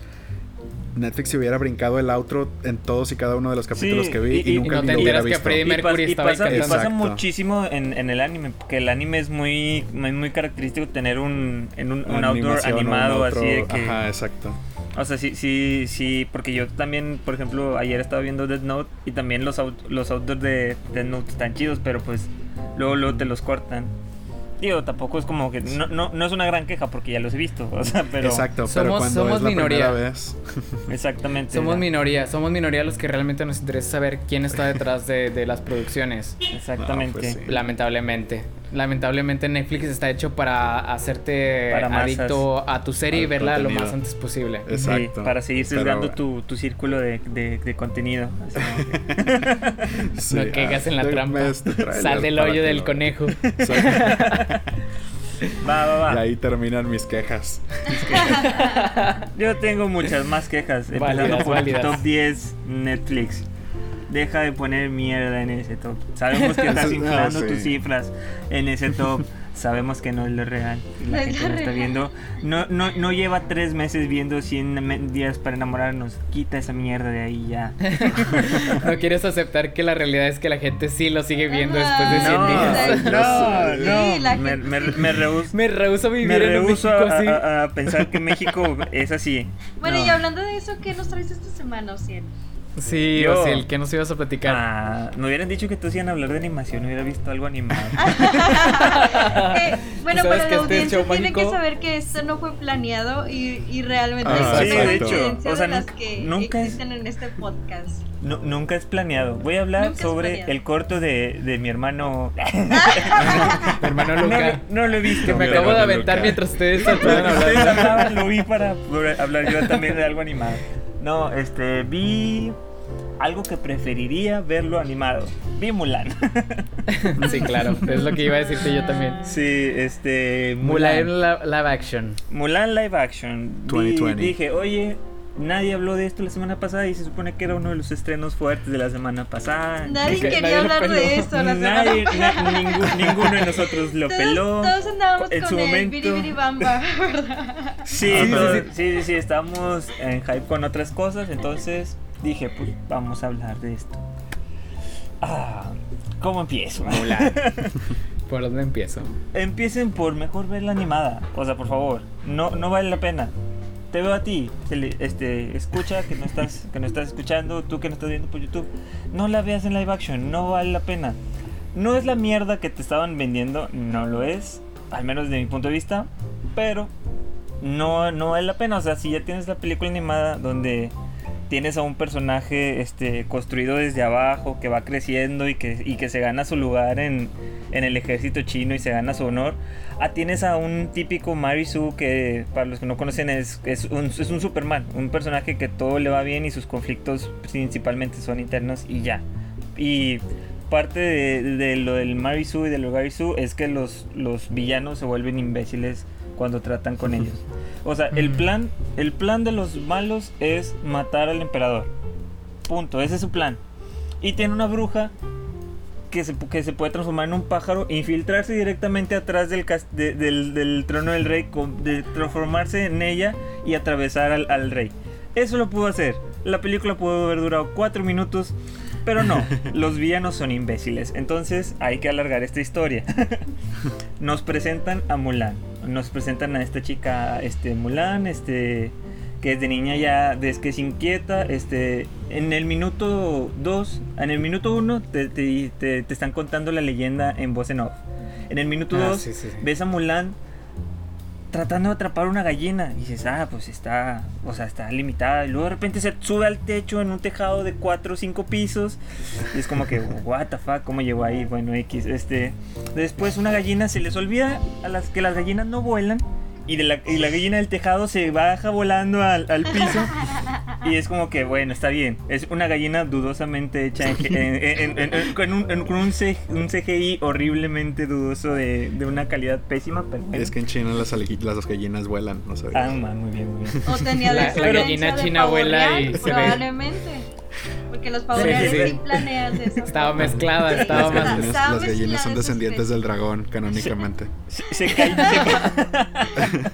Netflix se hubiera brincado el outro en todos y cada uno de los capítulos Sí, que vi y- nunca y no ni te lo hubiera que visto. Freddie Y, Mercury pas- y estaba ahí pasa, muchísimo en, en el anime, que el anime es muy, muy, muy característico tener un, en un, un outdoor un animado outro, así de que... Ajá, exacto. O sea, sí, sí, sí, porque yo también, por ejemplo, ayer estaba viendo Death Note y también los, out- los outdoors de Death Note están chidos, pero pues luego, luego te los cortan. Digo, tampoco es como que... No, no, no es una gran queja porque ya los he visto, o sea, pero... Exacto, pero Somos- cuando somos es minoría. vez. Exactamente. Somos minoría, somos minoría los que realmente nos interesa saber quién está detrás de, de las producciones. Exactamente. No, pues sí. Lamentablemente. Lamentablemente Netflix está hecho para hacerte Para adicto a tu serie y verla lo más antes posible. Es- Sí, Exacto. para seguir Pero- sesgando tu, tu círculo de, de, de contenido. Sí, no caigas en la trampa. este Sal del hoyo del conejo. Exacto. Va, va, va. Y ahí terminan mis quejas. Yo tengo muchas más quejas. Empezando Válidas, por el válidas. top 10 Netflix. Deja de poner mierda en ese top. Sabemos que estás Eso- inflando ah, sí. tus cifras en ese top. Sabemos que no es lo real. La No es gente lo está real. viendo. No, no, no lleva tres meses viendo 100 me- días para enamorarnos. Quita esa mierda de ahí ya. No quieres aceptar que la realidad es que la gente sí lo sigue viendo después de Ajá. 100 No, días. no, Sí, no. la Me, gente- me, me rehuso. Me rehuso a vivir Me en rehuso México a, así. a- a pensar que México es así. Bueno, No. y hablando de eso, ¿qué nos traes esta semana, Ociel? Sí, Yo- o sea, el que nos ibas a platicar. Ah, me hubieran dicho que todos iban a hablar de animación, hubiera visto algo animado. Eh, bueno, ¿Sabes para que la este audiencia tiene que saber que esto no fue planeado y, y realmente Ah, sí, de hecho, o sea, de las que nunca es- existen en este podcast. No, nunca es planeado. Voy a hablar Nunca sobre el corto de, de mi hermano. Mi hermano no, Luca. lo- no lo he visto. que me mi pero- acabo de aventar Luca. mientras ustedes estaban Ustedes hablaban, lo vi para hablar yo también de algo animado. No, este, vi algo que preferiría verlo animado. Vi Mulan. Sí, claro. Es lo que iba a decirte yo también. sí, este. Mulan li- live action. Mulan live action. Vi- 2020. dije, oye, nadie habló de esto la semana pasada y se supone que era uno de los estrenos fuertes de la semana pasada. Nadie que quería nadie hablar peló. de esto la semana Nadie, pasada. na- ningún- ninguno de nosotros lo todos, peló. Todos andábamos En con su el momento. biribiribamba, ¿verdad? Sí, Ah, pero- sí, sí, sí, sí, estábamos en hype con otras cosas, entonces dije, pues vamos a hablar de esto. Ah, ¿cómo empiezo? ¿Por dónde empiezo? Empiecen por mejor ver la animada, o sea, por favor, no, no vale la pena. Te veo a ti, este, escucha que no estás, que no estás escuchando, tú que no estás viendo por YouTube, no la veas en live action, no vale la pena. No es la mierda que te estaban vendiendo, no lo es, al menos de mi punto de vista, pero no, no vale la pena. O sea, si ya tienes la película animada donde tienes a un personaje este, construido desde abajo, que va creciendo y que, y que se gana su lugar en, en el ejército chino y se gana su honor. Ah, tienes a un típico Marisu que, para los que no conocen, es, es, un, es un Superman. Un personaje que todo le va bien y sus conflictos principalmente son internos y ya. Y parte de, de lo del Marisu y del Garisu es que los, los villanos se vuelven imbéciles cuando tratan con ellos. O sea, el plan, el plan de los malos es matar al emperador. Punto, ese es su plan. Y tiene una bruja que se, que se puede transformar en un pájaro, infiltrarse directamente atrás del, cas- de- del, del trono del rey, con- de transformarse en ella y atravesar al, al rey. Eso lo pudo hacer. La película pudo haber durado cuatro minutos, pero no, los villanos son imbéciles. Entonces hay que alargar esta historia. Nos presentan a Mulan. Nos presentan a esta chica, este Mulan, este que desde niña ya, desde que se inquieta, este, en el minuto 2, en el minuto 1 te, te, te, te están contando la leyenda en voz en off. En el minuto Ah, 2 sí, sí, sí. ves a Mulan tratando de atrapar una gallina y dices, ah, pues está, o sea, está limitada. Y luego de repente se sube al techo en un tejado de 4 o 5 pisos. Y es como que, what the fuck, ¿cómo llegó ahí? Bueno, X, este. Después una gallina se les olvida a las que las gallinas no vuelan. Y, de la, y la gallina del tejado se baja volando al, al piso. Y es como que, bueno, está bien. Es una gallina dudosamente hecha en, en- en- en- en- con, un, en- con un C- un CGI horriblemente dudoso de, de una calidad pésima. Pero. Es que en China las, las gallinas vuelan, no sabía. Ah, man, muy bien, muy bien. O tenía La- gallina de china vuela y se ve. Probablemente. Porque los pavos Sí, reales sí, sí, sí. planean esa Estaba mezclada, estaba las más- gallinas, estaba las gallinas son descendientes del dragón, canónicamente. Se, se cae.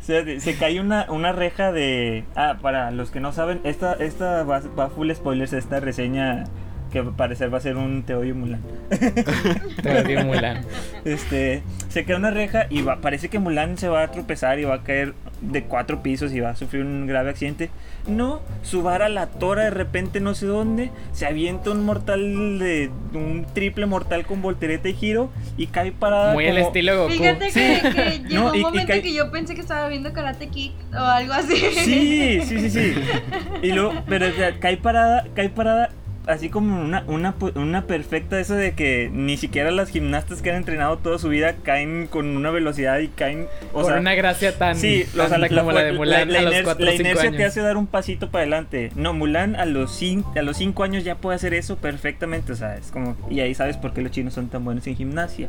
Se, se- se cae una, una reja de. Ah, para los que no saben, esta, esta va, va full spoilers, esta reseña que al parecer va a ser un Te odio Mulan. Te odio, Mulan. Este, se cae una reja y va, parece que Mulan se va a tropezar y va a caer de cuatro pisos y va a sufrir un grave accidente. No, su vara la tora de repente no sé dónde, se avienta un mortal de un triple mortal con voltereta y giro y cae parada. Muy como- estilo Goku. Fíjate que, que llegó No, y- y un momento cae- que yo pensé que estaba viendo Karate Kid o algo así. Sí, sí, sí, sí. Y luego, pero o sea, cae parada, cae parada así como una, una, una perfecta eso de que ni siquiera las gimnastas que han entrenado toda su vida caen con una velocidad y caen, o sea, una gracia tan Sí, o sea, tanta como la de Mulan la a los iner- 4 la o 5 inercia años. te hace dar un pasito para adelante. No, Mulan a los 5 a los cinco años ya puede hacer eso perfectamente, o sea, es como y ahí sabes por qué los chinos son tan buenos en gimnasia.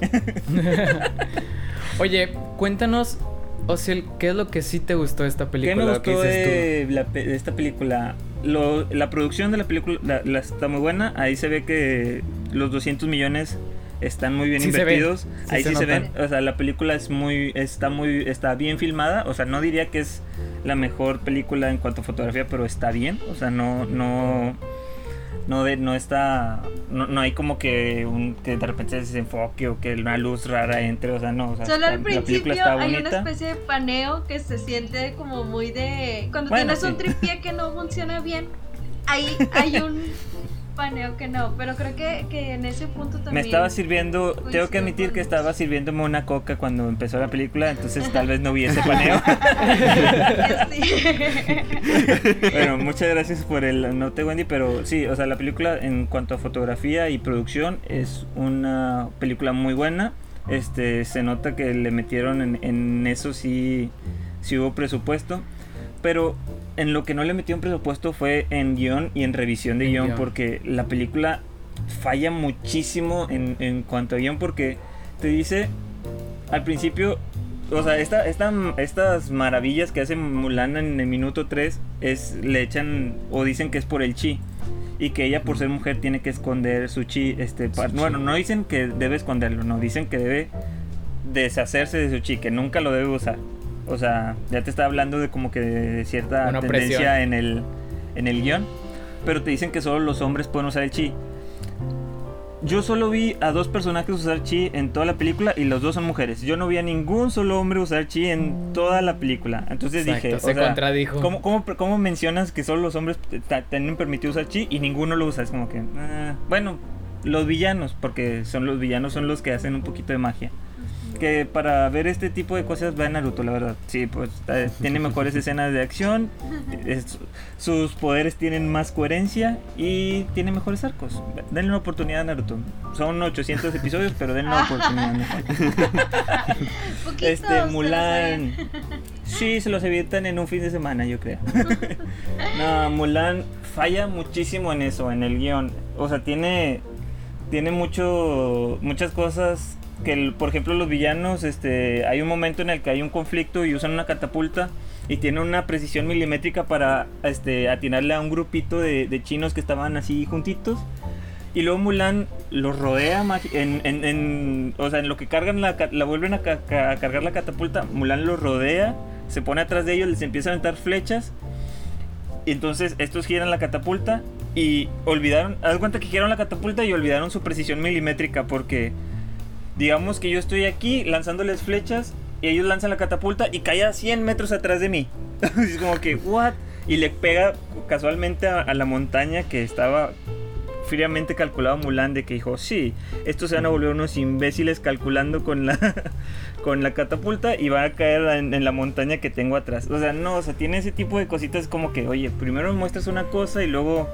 Oye, cuéntanos, Osiel, ¿qué es lo que sí te gustó de esta ¿Qué película? me Lo que gustó dices tú? de, la pe- de esta película? Lo- la producción de la película la- la está muy buena. Ahí se ve que los 200 millones están muy bien Sí se ven, invertidos. sí Ahí sí se ven. O sea, la película es muy está muy está bien filmada. O sea, no diría que es la mejor película en cuanto a fotografía, pero está bien. O sea, no no no de, no está no, no hay como que un que de repente se desenfoque o que una luz rara entre, o sea, no, o sea, Solo al principio está hay una especie de paneo que se siente como muy de... Cuando Bueno, tienes un tripié que no funciona bien, ahí hay un paneo que no, pero creo que, que en ese punto también... Me estaba sirviendo, tengo que admitir que estaba sirviéndome una coca cuando empezó la película, entonces tal vez no vi ese paneo. Bueno, muchas gracias por el note Wendy, pero sí, o sea, la película en cuanto a fotografía y producción es una película muy buena. Este, se nota que le metieron en, en eso sí, sí hubo presupuesto, pero en lo que no le metieron presupuesto fue en guion y en revisión de guion, guion. porque la película falla muchísimo en, en cuanto a guion, porque te dice al principio, o sea, esta, esta, estas maravillas que hace Mulan en el minuto 3 es, le echan o dicen que es por el chi. Y que ella por ser mujer tiene que esconder su chi. Este, Su bueno, chi. no dicen que debe esconderlo, no, dicen que debe deshacerse de su chi, que nunca lo debe usar. O sea, ya te está hablando de como que de cierta Una tendencia en el, en el guion. Pero te dicen que solo los hombres pueden usar el chi. Yo solo vi a dos personajes usar chi en toda la película y los dos son mujeres. Yo no vi a ningún solo hombre usar chi en toda la película. Entonces Exacto, dije, se o sea, contradijo. ¿cómo, cómo, cómo mencionas que solo los hombres tienen permitido usar chi y ninguno lo usa? Es como que, ah, bueno, los villanos, porque son los villanos son los que hacen un poquito de magia. Que para ver este tipo de cosas va Naruto, la verdad. Sí, pues eh, tiene mejores escenas de acción, es- sus poderes tienen más coherencia y tiene mejores arcos. Denle una oportunidad a Naruto. Son 800 episodios, pero denle una oportunidad. mejor. Poquitos, Este, Mulan. Sí, se los evitan en un fin de semana, yo creo. no, Mulan falla muchísimo en eso, en el guion. O sea, tiene. Tiene mucho. muchas cosas. Que, el- por ejemplo, los villanos, este. Hay un momento en el que hay un conflicto y usan una catapulta. Y tiene una precisión milimétrica para este, atinarle a un grupito de, de chinos que estaban así juntitos. Y luego Mulan los rodea en, en, en- o sea, en lo que cargan la, la vuelven a, ca- a cargar la catapulta, Mulan los rodea, se pone atrás de ellos, les empieza a aventar flechas. Y entonces estos giran la catapulta y olvidaron, haz cuenta que giraron la catapulta y olvidaron su precisión milimétrica porque digamos que yo estoy aquí lanzándoles flechas y ellos lanzan la catapulta y cae a 100 metros atrás de mí. es como que, ¿what? Y le pega casualmente a, a la montaña que estaba fríamente calculado Mulan de que dijo, sí, estos se van a volver unos imbéciles calculando con la, con la catapulta y van a caer en, en la montaña que tengo atrás. O sea, no, o sea, tiene ese tipo de cositas como que, oye, primero me muestras una cosa y luego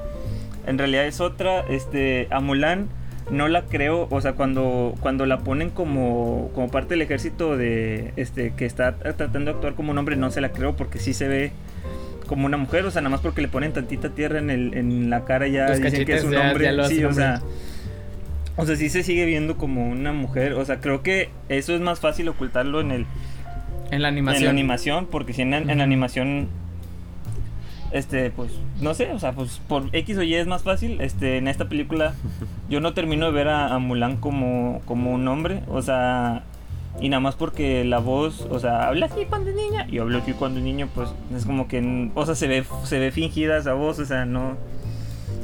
en realidad es otra. Este, a Mulan no la creo, o sea, cuando, cuando la ponen como, como parte del ejército de, este, que está tratando de actuar como un hombre, no se la creo porque sí se ve como una mujer, o sea, nada más porque le ponen tantita tierra en, el, en la cara ya Los dicen que es un ya- hombre. ya sí, o sea, o sea, sí se sigue viendo como una mujer. O sea, creo que eso es más fácil ocultarlo en el En la animación. en la animación, porque si en, en la animación este, pues, no sé, o sea, pues por X o Y es más fácil. Este, en esta película yo no termino de ver a, a Mulan como, como un hombre, o sea, y nada más porque la voz, o sea, habla así cuando es niña y habla así cuando es niño, pues es como que, o sea, se ve, se ve fingida esa voz, o sea, no.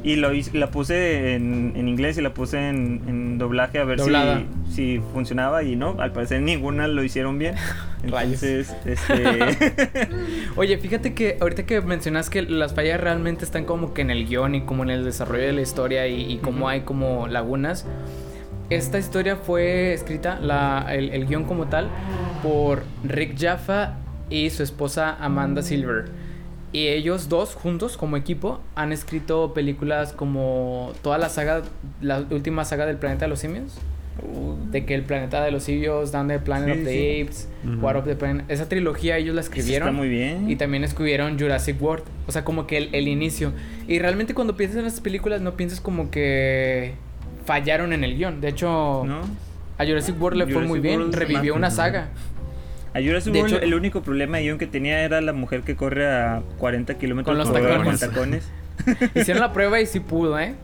Y lo la puse en, en inglés y la puse en, en doblaje a ver si, Doblada. si funcionaba y no, al parecer ninguna lo hicieron bien. Entonces, este... Oye, fíjate que ahorita que mencionas que las fallas realmente están como que en el guion y como en el desarrollo de la historia y, y como Ujú. hay como lagunas. Esta historia fue escrita, la, el, el guion como tal, por Rick Jaffa y su esposa Amanda Silver. Y ellos dos, juntos, como equipo, han escrito películas como toda la saga, la última saga del planeta de los simios. De que el planeta de los simios, Down the Planet Sí, of the sí. Apes, Ujú. War of the Planet. Esa trilogía ellos la Eso escribieron. Está muy bien. Y también escribieron Jurassic World. O sea, como que el, el inicio. Y realmente cuando piensas en estas películas no piensas como que fallaron en el guion. De hecho, ¿No? a Jurassic World le fue Jurassic muy bien. World Revivió mata. una saga. A Jurassic De World hecho- el único problema guion que tenía era la mujer que corre a 40 kilómetros Con los por hora tacones. con tacones. Hicieron la prueba y sí pudo, ¿eh?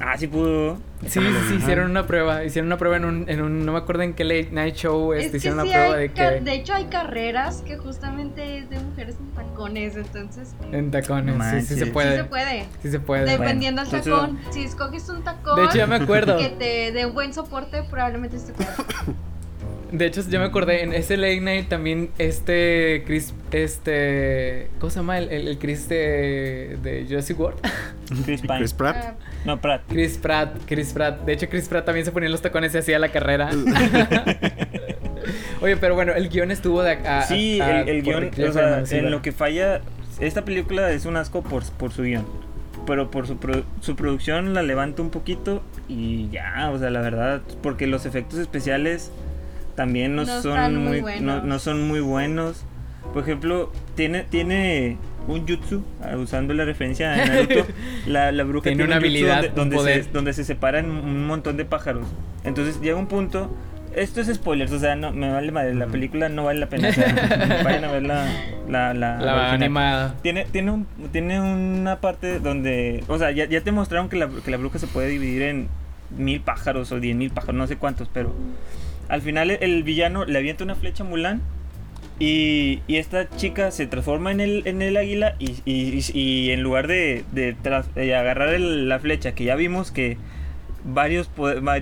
Ah, sí pudo. Sí, sí, sí, hicieron una prueba. Hicieron una prueba en un, en un no me acuerdo en qué late night show. Es Este, que hicieron sí una prueba de que. de hecho hay carreras que justamente es de mujeres en tacones, entonces En tacones. Sí, sí se Sí sí puede. se puede. Sí se puede. Dependiendo del tacón. Si escoges un tacón De hecho, ya me acuerdo. que te dé buen soporte, probablemente se pueda. De hecho, yo me acordé, en ese late night también este Chris, este, ¿cómo se llama? El, el, el Chris de, de Jurassic World. Chris Pine. Chris Pratt. Ah, No, Pratt. Chris Pratt, Chris Pratt. De hecho, Chris Pratt también se ponía los tacones y hacía la carrera. Oye, pero bueno, el guion estuvo de acá. Sí, el, el guion, o sea, en lo que que falla, esta película es un asco por, por su guion. Pero por su, pro- su producción la levanta un poquito y ya, o sea, la verdad, porque los efectos especiales también no, No son muy muy, buenos. no, no son muy buenos. Por ejemplo, tiene, tiene un jutsu, ah, usando la referencia a Naruto, la, la bruja Tiene tiene, una un jutsu habilidad, donde, un donde poder. se, donde se separan un montón de pájaros. Entonces llega un punto, esto es spoilers, o sea, no me vale madre, la película no vale la pena, o sea, vayan a ver la, la, la, la animada. Tiene, tiene, un, tiene una parte donde, o sea, ya, ya te mostraron que la, que la bruja se puede dividir en mil pájaros o diez mil pájaros, no sé cuántos, pero al final el, villano le avienta una flecha a Mulan y, y esta chica se transforma en el, en el águila y, y- y- en lugar de, de tras- de agarrar el- la flecha, que ya vimos que varios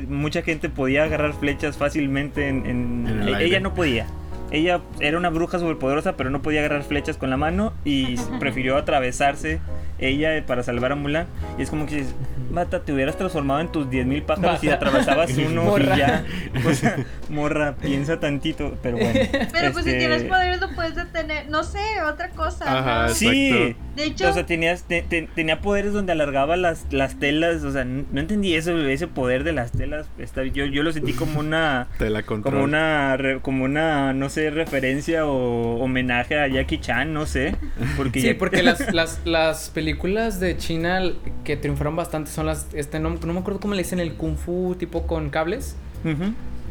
mucha gente podía agarrar flechas fácilmente en, en- En el e- aire. ella no podía. Ella era una bruja superpoderosa, pero no podía agarrar flechas con la mano y prefirió atravesarse ella para salvar a Mulan. Y es como que dices, Mata, te hubieras transformado en tus 10.000 pájaros y atravesabas uno Morra. y ya. O sea, morra, piensa tantito, pero bueno. Pero pues si Este, tienes poderes lo puedes detener. No sé, otra cosa. Ajá, ¿no? Sí. De hecho, o sea, tenías, te- te- tenía poderes donde alargaba las, las telas, o sea, no entendí eso, ese poder de las telas. Está, yo, yo lo sentí como una, Te la control. como una, re- como una, no sé, referencia o homenaje a Jackie Chan, no sé. Porque Sí, ya- porque las, las, las películas de China que triunfaron bastante son las, este, no, no me acuerdo cómo le dicen, el kung fu tipo con cables.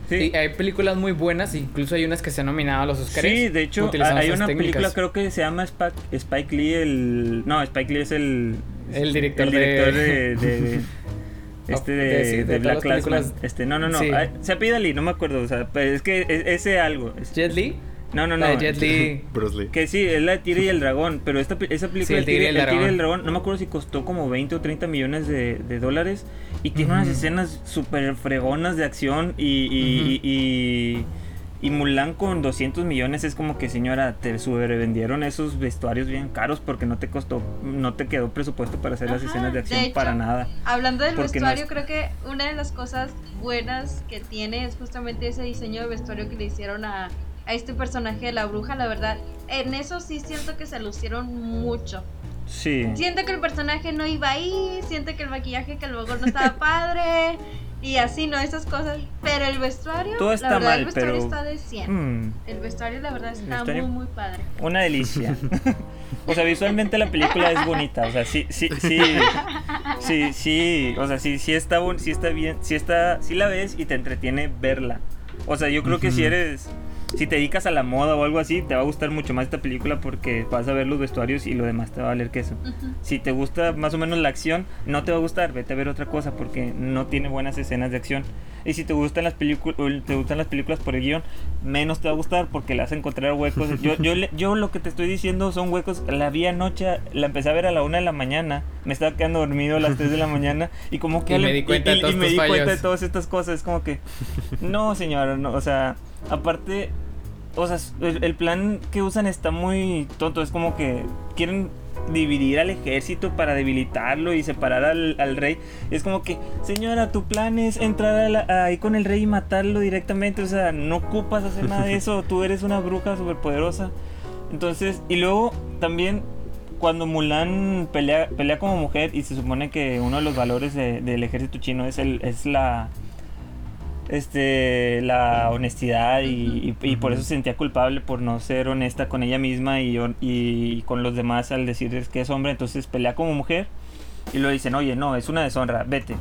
Sí. Y hay películas muy buenas, incluso hay unas que se han nominado a los Oscars. Sí, de hecho, hay una técnicas. película, creo que se llama Spike, Spike Lee, el... No, Spike Lee es el... El director el de- director de... de- de- este De- de, sí, de de Black películas. Este, no, no, no. Sí. ah, Se apellida Lee, no me acuerdo. O sea, pues, es que es- ese algo. Jet Li. No, no, La no. de Jet Li. Bruce Lee. Que sí, es la de Tigre y el Dragón. Pero esta, esa película, Sí, el, Tigre, el Tigre y el Dragón, no me acuerdo si costó como 20 o 30 millones de, de dólares. Y tiene unas escenas súper fregonas de acción y. y, Ujú. y, y- Y Mulan con 200 millones es como que, señora, te sobrevendieron esos vestuarios bien caros porque no te costó, no te quedó presupuesto para hacer las escenas de acción de hecho, para nada. Hablando del no vestuario, es- creo que una de las cosas buenas que tiene es justamente ese diseño de vestuario que le hicieron a, a este personaje de la bruja, la verdad. En eso sí siento que se lucieron mucho. Sí. Siento que el personaje no iba ahí, siento que el maquillaje que mejor no estaba padre y así, ¿no? Esas cosas. Pero el vestuario, Todo está la verdad, mal, el vestuario pero- está de 100. Mm, El vestuario, la verdad, está vestuario- muy, muy padre. una delicia. o sea, visualmente la película es bonita. O sea, sí, sí, sí. Sí, sí. O sea, sí, sí está, bon- sí está bien. Sí está. Sí la ves y te entretiene verla. O sea, yo creo que si eres. Si te dedicas a la moda o algo así, te va a gustar mucho más esta película porque vas a ver los vestuarios y lo demás te va a valer queso. Si te gusta más o menos la acción, no te va a gustar, vete a ver otra cosa porque no tiene buenas escenas de acción. Y si te gustan las películas, te gustan las películas por el guion, menos te va a gustar porque le vas a encontrar huecos. Yo, yo, le- yo lo que te estoy diciendo son huecos. La vi anoche, la empecé a ver a la una de la mañana, me estaba quedando dormido a las 3 de la mañana y como que Y me le- di cuenta de y- y todos me tus di cuenta de todas estas cosas. Es como que, no, señora, no, o sea, aparte, o sea, el, el plan que usan está muy tonto. Es como que quieren dividir al ejército para debilitarlo y separar al, al rey. Es como que, señora, tu plan es entrar a la- ahí con el rey y matarlo directamente. O sea, no ocupas hacer nada de eso. Tú eres una bruja superpoderosa. Entonces, y luego también cuando Mulan pelea, pelea como mujer y se supone que uno de los valores de- del ejército chino es el es la este la honestidad y, y- y por eso se sentía culpable por no ser honesta con ella misma y, con los demás al decirles que es hombre entonces pelea como mujer y lo dicen oye no es una deshonra vete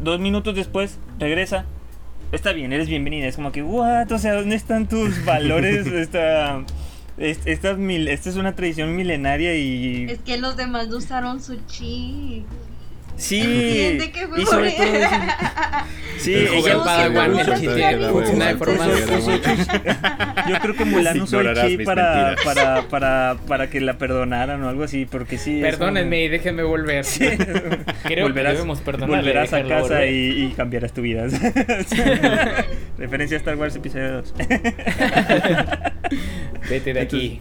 dos minutos después regresa. Está bien eres bienvenida es como que what o sea dónde están tus valores esta es- esta, mil- esta es una tradición milenaria y Es que los demás no usaron su chi. Sí, Entiende que fue y sobre todo eso. Sí, ella Padawan, funciona de forma-. Yo creo que Mulan usó el chi para, para, para, para que la perdonaran o algo así, porque sí. Perdónenme y déjenme volver. como- Creo que debemos perdonarle, volverás a casa y, y cambiarás tu vida. Referencia a Star Wars episodio 2. Vete de aquí.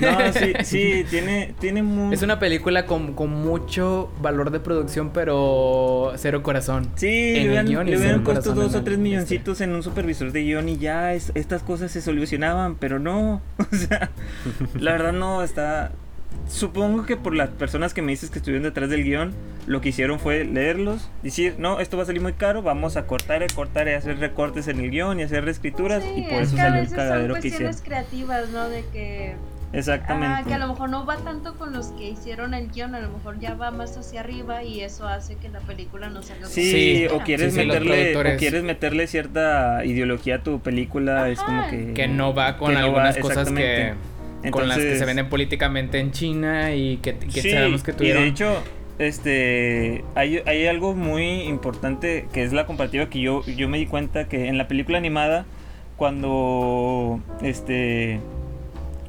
No, sí, sí, tiene, tiene muy... Es una película con, con mucho valor de producción, pero cero corazón. Sí, en le hubieran, le puesto corazón dos o tres milloncitos en un supervisor de guion y ya es- estas cosas se solucionaban, pero no. O sea, la verdad no está. Supongo que por las personas que me dices que estuvieron detrás del guion, lo que hicieron fue leerlos, decir, no, esto va a salir muy caro, vamos a cortar, y cortar y hacer recortes en el guion y hacer reescrituras Sí, y por es eso que a salió el cagadero que hicieron. cuestiones creativas, ¿no? De que, Exactamente. ah, que a lo mejor no va tanto con los que hicieron el guion, a lo mejor ya va más hacia arriba y eso hace que la película no salga Sí, Sí, o quieres sí, sí, meterle o quieres meterle cierta ideología a tu película, es como que Que no va con que no va, algunas cosas que. con las que se venden políticamente en China y que, que Sí, sabemos que y tuvieron. de hecho, este, hay, hay algo muy importante que es la comparativa que yo, yo me di cuenta que en la película animada, cuando, este,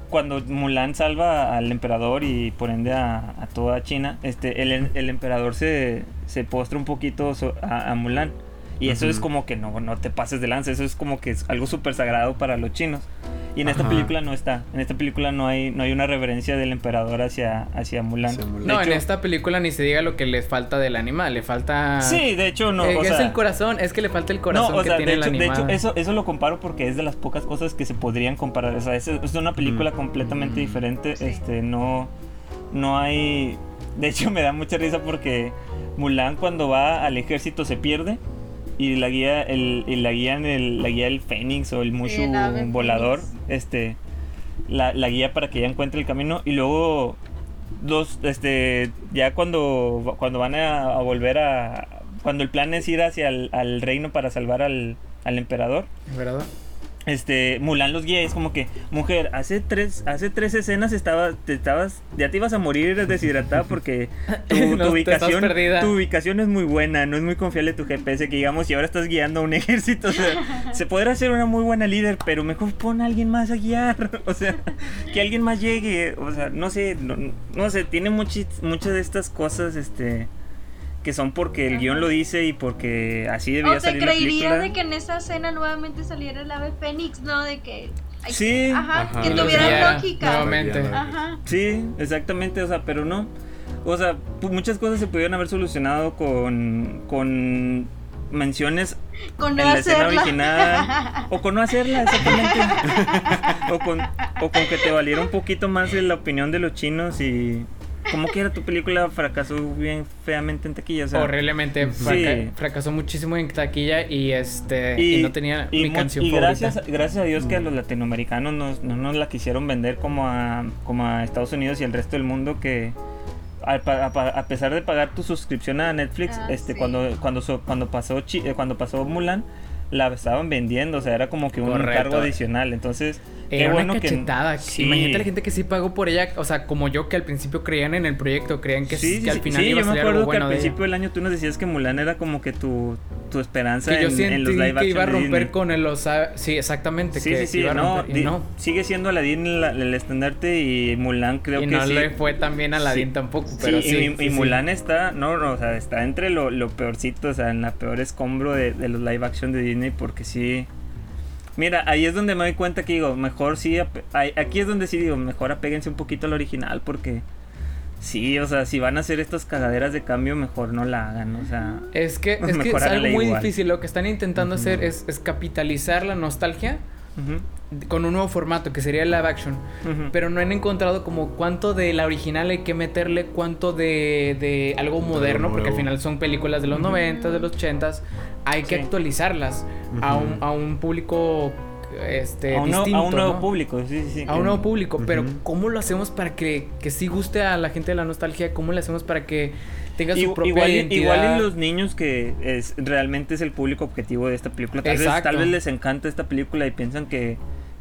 cuando Mulan salva al emperador y por ende a, a toda China, este, el, el emperador se, se postra un poquito so- a, a Mulan. Y eso es como que no, no te pases de lanza, eso es como que es algo súper sagrado para los chinos. Y en esta película no está, en esta película no hay, no hay una reverencia del emperador hacia, hacia Mulan. Hacia Mulan. De no, en esta película ni se diga lo que les falta del animal, le falta. Sí, de hecho no. Eh, o es sea, el corazón, es que le falta el corazón no, o que sea, tiene de el hecho, de animal. hecho eso, eso lo comparo porque es de las pocas cosas que se podrían comparar. O sea, es, es una película Mm. completamente diferente. Sí. Este, no, no hay. De hecho, me da mucha risa porque Mulan cuando va al ejército se pierde y la guía, el, y la guía en el, la guía el Fénix o el Mushu volador, fénix. este, la, la guía para que ella encuentre el camino y luego dos, este, ya cuando, cuando van a, a volver a, cuando el plan es ir hacia el al reino para salvar al, al emperador, ¿Verdad? Este, Mulan los guía es como que, mujer, hace tres, hace tres escenas estaba, te estabas, ya te ibas a morir deshidratada porque tu, No, ubicación, tu ubicación es muy buena, no es muy confiable tu GPS, que digamos, y ahora estás guiando a un ejército, o sea, se podrá ser una muy buena líder, pero mejor pon a alguien más a guiar, o sea, que alguien más llegue, o sea, no sé, no, no sé, tiene muchis- muchas de estas cosas, este, que son porque el guion lo dice y porque así debía o te salir la creerías de que en esa escena nuevamente saliera el ave fénix, ¿no? De que... ay, Sí. Ajá, Ajá. que tuviera lógica. nuevamente. Ajá. Sí, exactamente, o sea, pero no. O sea, muchas cosas se pudieron haber solucionado con, con menciones Con no en la escena original o con no hacerla, exactamente. o, con, o con que te valiera un poquito más la opinión de los chinos y como quiera tu película fracasó bien feamente en taquilla. O sea, Horriblemente. Sí. Fracasó muchísimo en taquilla y este. Y, no tenía y mi canción y favorita. gracias, gracias a Dios que a los latinoamericanos nos- no nos la quisieron vender como a, como a Estados Unidos y el resto del mundo que a, pesar de pagar tu suscripción a Netflix, Ah, este sí. cuando cuando so- cuando pasó Chi- eh, cuando pasó Mulan la estaban vendiendo, o sea, era como que un Correcto. cargo adicional. Entonces, qué Era bueno una que cachetada. sí. Imagínate la gente que sí pagó por ella, o sea, como yo que al principio creían en el proyecto, creían que, Sí, sí, que al sí, final sí, iba a yo me acuerdo que al principio del año tú nos decías que Mulan era como que tu, tu esperanza Que yo en, sentí en los live que iba a romper con el los sí, exactamente, Sí, que sí, sí, iba a no, romper, y di- no. sigue siendo Aladdin la- el estandarte y Mulan creo y que no sí. le fue a Aladdin tampoco, pero y, sí. y-. Mulan está, no, no, o sea, está entre lo, lo peorcito, o sea, en la peor escombro de, de los live action de Disney porque sí. Mira, ahí es donde me doy cuenta que digo, mejor sí, aquí es donde sí digo, mejor apéguense un poquito al original porque sí, o sea, si van a hacer estas cagaderas de cambio, mejor no la hagan, o sea. Es que, es, que es algo muy igual. difícil. Lo que están intentando hacer es, es capitalizar la nostalgia con un nuevo formato que sería el live action. Pero no han encontrado como cuánto de la original hay que meterle, cuánto de, de algo moderno, porque al final son películas de los Ujú. 90, de los 80 Hay que Sí. actualizarlas a, un, a un público este, a, un, nuevo- distinto. a un nuevo ¿no? público, sí, sí, sí. A que- un nuevo público, pero. ¿cómo lo hacemos para que, que sí guste a la gente de la nostalgia? ¿Cómo lo hacemos para que tenga su propia igual, identidad? igual y los niños que es realmente es el público objetivo de esta película. Tal vez, Exacto. tal vez les encanta esta película y piensan que,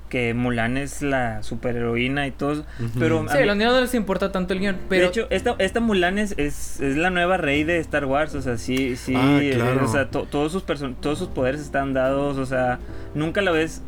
que Mulan es la superheroína y todo. Pero a Sí, mí- a los niños no les importa tanto el guion, pero de hecho, esta, esta Mulan es, es, es la nueva rey de Star Wars. O sea, sí, sí. Ah, o sea, to- todos, sus todos sus poderes están dados. O sea, nunca la ves.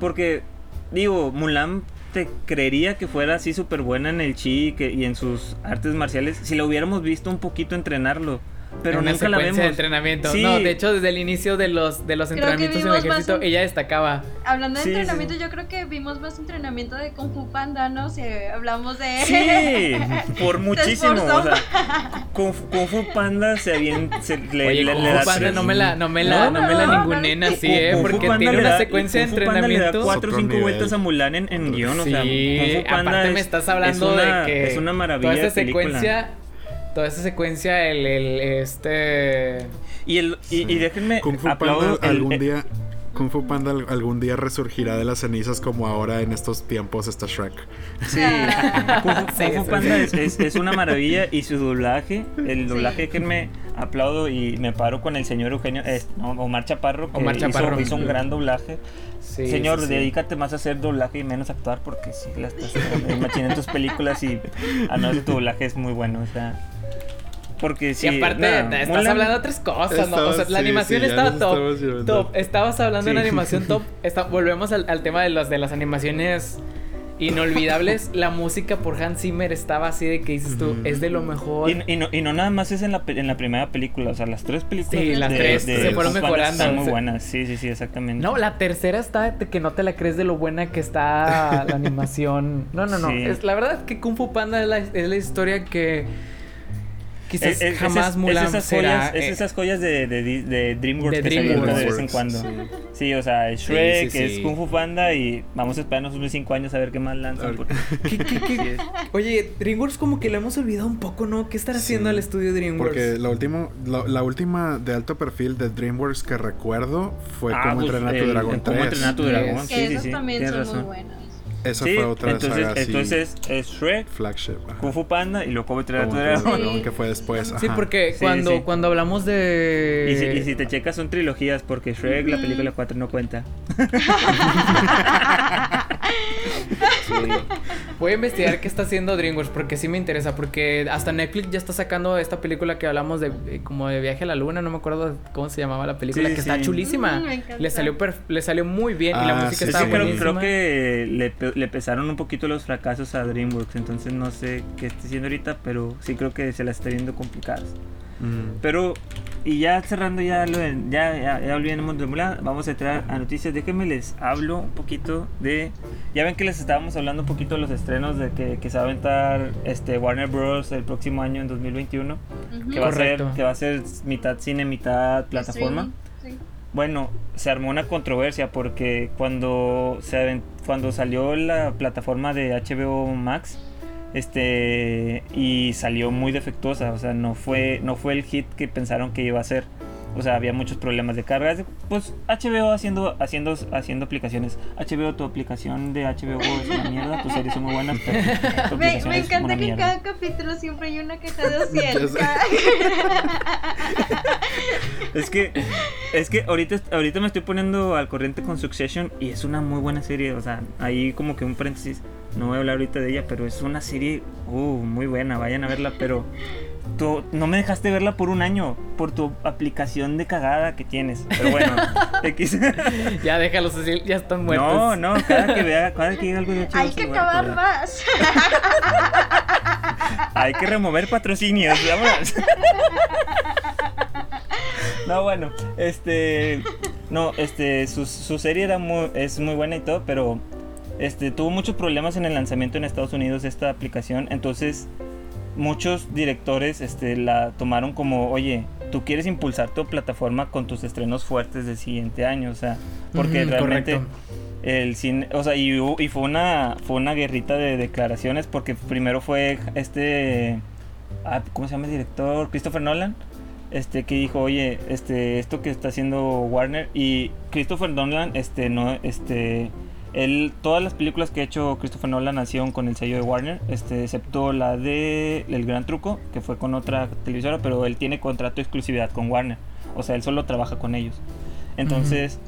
Porque, digo, Mulan te creería que fuera así súper buena en el chi y que- y en sus artes marciales si la hubiéramos visto un poquito entrenarlo. Pero una nunca la secuencia vemos. de entrenamiento. Sí. No, de hecho, desde el inicio de los, de los entrenamientos en el ejército, un- ella destacaba. Hablando de Sí, sí. entrenamiento, yo creo que vimos más entrenamiento de Kung Fu Panda, ¿no? Si hablamos de... Sí, por muchísimo. O sea, Kung, Fu- Kung Fu Panda se habían. Se, le, Oye, le- Kung le Fu da Panda tres- no me la, no me la, no, No, me la no, ningunen no. así, Kung- eh, porque Panda tiene le una da- secuencia de Kung Fu Panda le da entrenamiento. cuatro o cinco vueltas a Mulan en, en guion. O sea, Kung Sí, Fu Panda aparte me es- estás hablando es una- de que Es una maravilla. toda película. secuencia, toda esta secuencia, el, el este, Y, el, y, y déjenme. Kung Fu aplaudo Panda el- algún el- día. Kung Fu Panda al- algún día resurgirá de las cenizas como ahora en estos tiempos está Shrek. Sí, Kung Fu, Sí, Kung Fu sí, Panda sí. es, es- es una maravilla y su doblaje, el doblaje que me aplaudo y me paro con el señor Eugenio, es, no, Omar Chaparro, que Omar hizo- Chaparro. hizo, un gran doblaje. sí, señor, sí, sí. dedícate más a hacer doblaje y menos a actuar porque sí, la estás imaginé tus películas y al menos tu doblaje es muy bueno, o sea, porque Y sí. aparte, nada, estás Mulan- hablando de otras cosas, ¿no? O sea, Estabas- la sí, animación sí, estaba top. Top. Estabas hablando de una animación top. Está- volvemos al, al tema de, los, de las animaciones inolvidables. la música por Hans Zimmer estaba así de que dices tú, es de lo mejor. Y, y no, y no nada más es en la, en la primera película, o sea, las tres películas Sí, de- las de- tres de se fueron Kung Fu Panda mejorando. Están muy buenas, sí, sí, sí, exactamente. No, la tercera está de que no te la crees de lo buena que está la animación. No, no, no. Sí. Es, la verdad es que Kung Fu Panda es la, es la historia que quizás Es- es- jamás es- Mulan es esas será. joyas, es eh, esas joyas de, de, de DreamWorks De que salen de vez en DreamWorks. cuando. Sí. Sí, o sea, Shrek, sí, es sí. Kung Fu Panda y vamos a esperarnos unos 5 años a ver qué más lanzan. porque- ¿qué- qué- qué? Sí es. Oye, DreamWorks como que lo hemos olvidado un poco, ¿no? ¿Qué estará haciendo Sí. el estudio DreamWorks? Porque la, último, la, la última de alto perfil de DreamWorks que recuerdo fue Ah, como pues, entrenar a tu dragón el Cómo 3. entrenar a tu dragón. Que Sí, sí, esas sí. también son razón. muy buenas. Esa Sí, fue otra entonces, saga así, entonces es Shrek, flagship. ajá. Kung Fu Panda y luego Como dragón. Que fue después. Sí, porque Sí, cuando, sí. cuando hablamos de... Y si, y si te checas son trilogías porque Shrek, la película 4 no cuenta. Voy a investigar qué está haciendo DreamWorks porque sí me interesa, porque hasta Netflix ya está sacando esta película que hablamos de eh, como de viaje a la luna, no me acuerdo cómo se llamaba la película, Sí, que sí, está chulísima. Mm, le salió le salió muy bien y la Ah, música sí, Es estaba que creo, buenísima. creo que le, le pesaron un poquito los fracasos a DreamWorks, entonces no sé qué esté haciendo ahorita, pero sí creo que se las está viendo complicadas. Mm. Pero, y ya cerrando ya lo de, ya, ya, ya olvidemos de Mulan, vamos a entrar a noticias. Déjenme les hablo un poquito de, ya ven que les estábamos hablando un poquito de los estrenos de que, que se va a aventar este Warner Bros. el próximo año en 2021, Ujú. que va, a ser, que va a ser mitad cine, mitad plataforma. Streaming, sí. Bueno, se armó una controversia porque cuando se cuando salió la plataforma de HBO Max, este y salió muy defectuosa, o sea, no fue no fue el hit que pensaron que iba a ser. O sea, había muchos problemas de carga. Pues HBO haciendo haciendo haciendo aplicaciones. HBO tu aplicación de HBO es una mierda, tus series son muy buenas, pero tu Me, encanta una que en cada capítulo siempre hay una queja de Ya Ociel. sé. Es que, es que ahorita, ahorita me estoy poniendo al corriente con Succession y es una muy buena serie. O sea, ahí como que un paréntesis. No voy a hablar ahorita de ella, pero es una serie uh, muy buena. Vayan a verla, pero tú no me dejaste verla por un año por tu aplicación de cagada que tienes. Pero bueno, X. Ya déjalos así, ya están muertos. No, no, cada que vea, cada que diga algo de HBO Hay que acabar acordar. más. Hay que remover patrocinios, vámonos. No, bueno, este. No, este. Su, su serie era muy, es muy buena y todo, pero. Este, tuvo muchos problemas en el lanzamiento en Estados Unidos esta aplicación. Entonces, muchos directores este, la tomaron como, oye, tú quieres impulsar tu plataforma con tus estrenos fuertes del siguiente año. O sea, porque realmente correcto. el cine, o sea, y fue una fue una guerrita de declaraciones porque primero fue este ah, ¿cómo se llama el director? Christopher Nolan. Este que dijo, "Oye, este esto que está haciendo Warner y Christopher Nolan este no este él todas las películas que ha hecho Christopher Nolan nacieron con el sello de Warner, este excepto la de El Gran Truco, que fue con otra televisora, pero él tiene contrato de exclusividad con Warner. O sea, él solo trabaja con ellos. Entonces,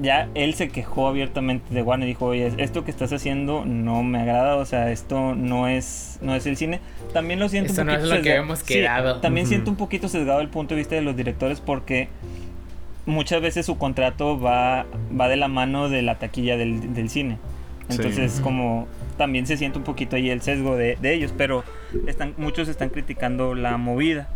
ya él se quejó abiertamente de Warner. Dijo, oye, esto que estás haciendo no me agrada. O sea, esto no es, no es el cine. También lo siento Esto un no es poquito lo que hemos Sí, quedado. también siento un poquito sesgado el punto de vista de los directores porque muchas veces su contrato va, va de la mano de la taquilla del, del cine. Entonces, como también se siente un poquito ahí el sesgo de, de ellos, pero están, muchos están criticando la movida.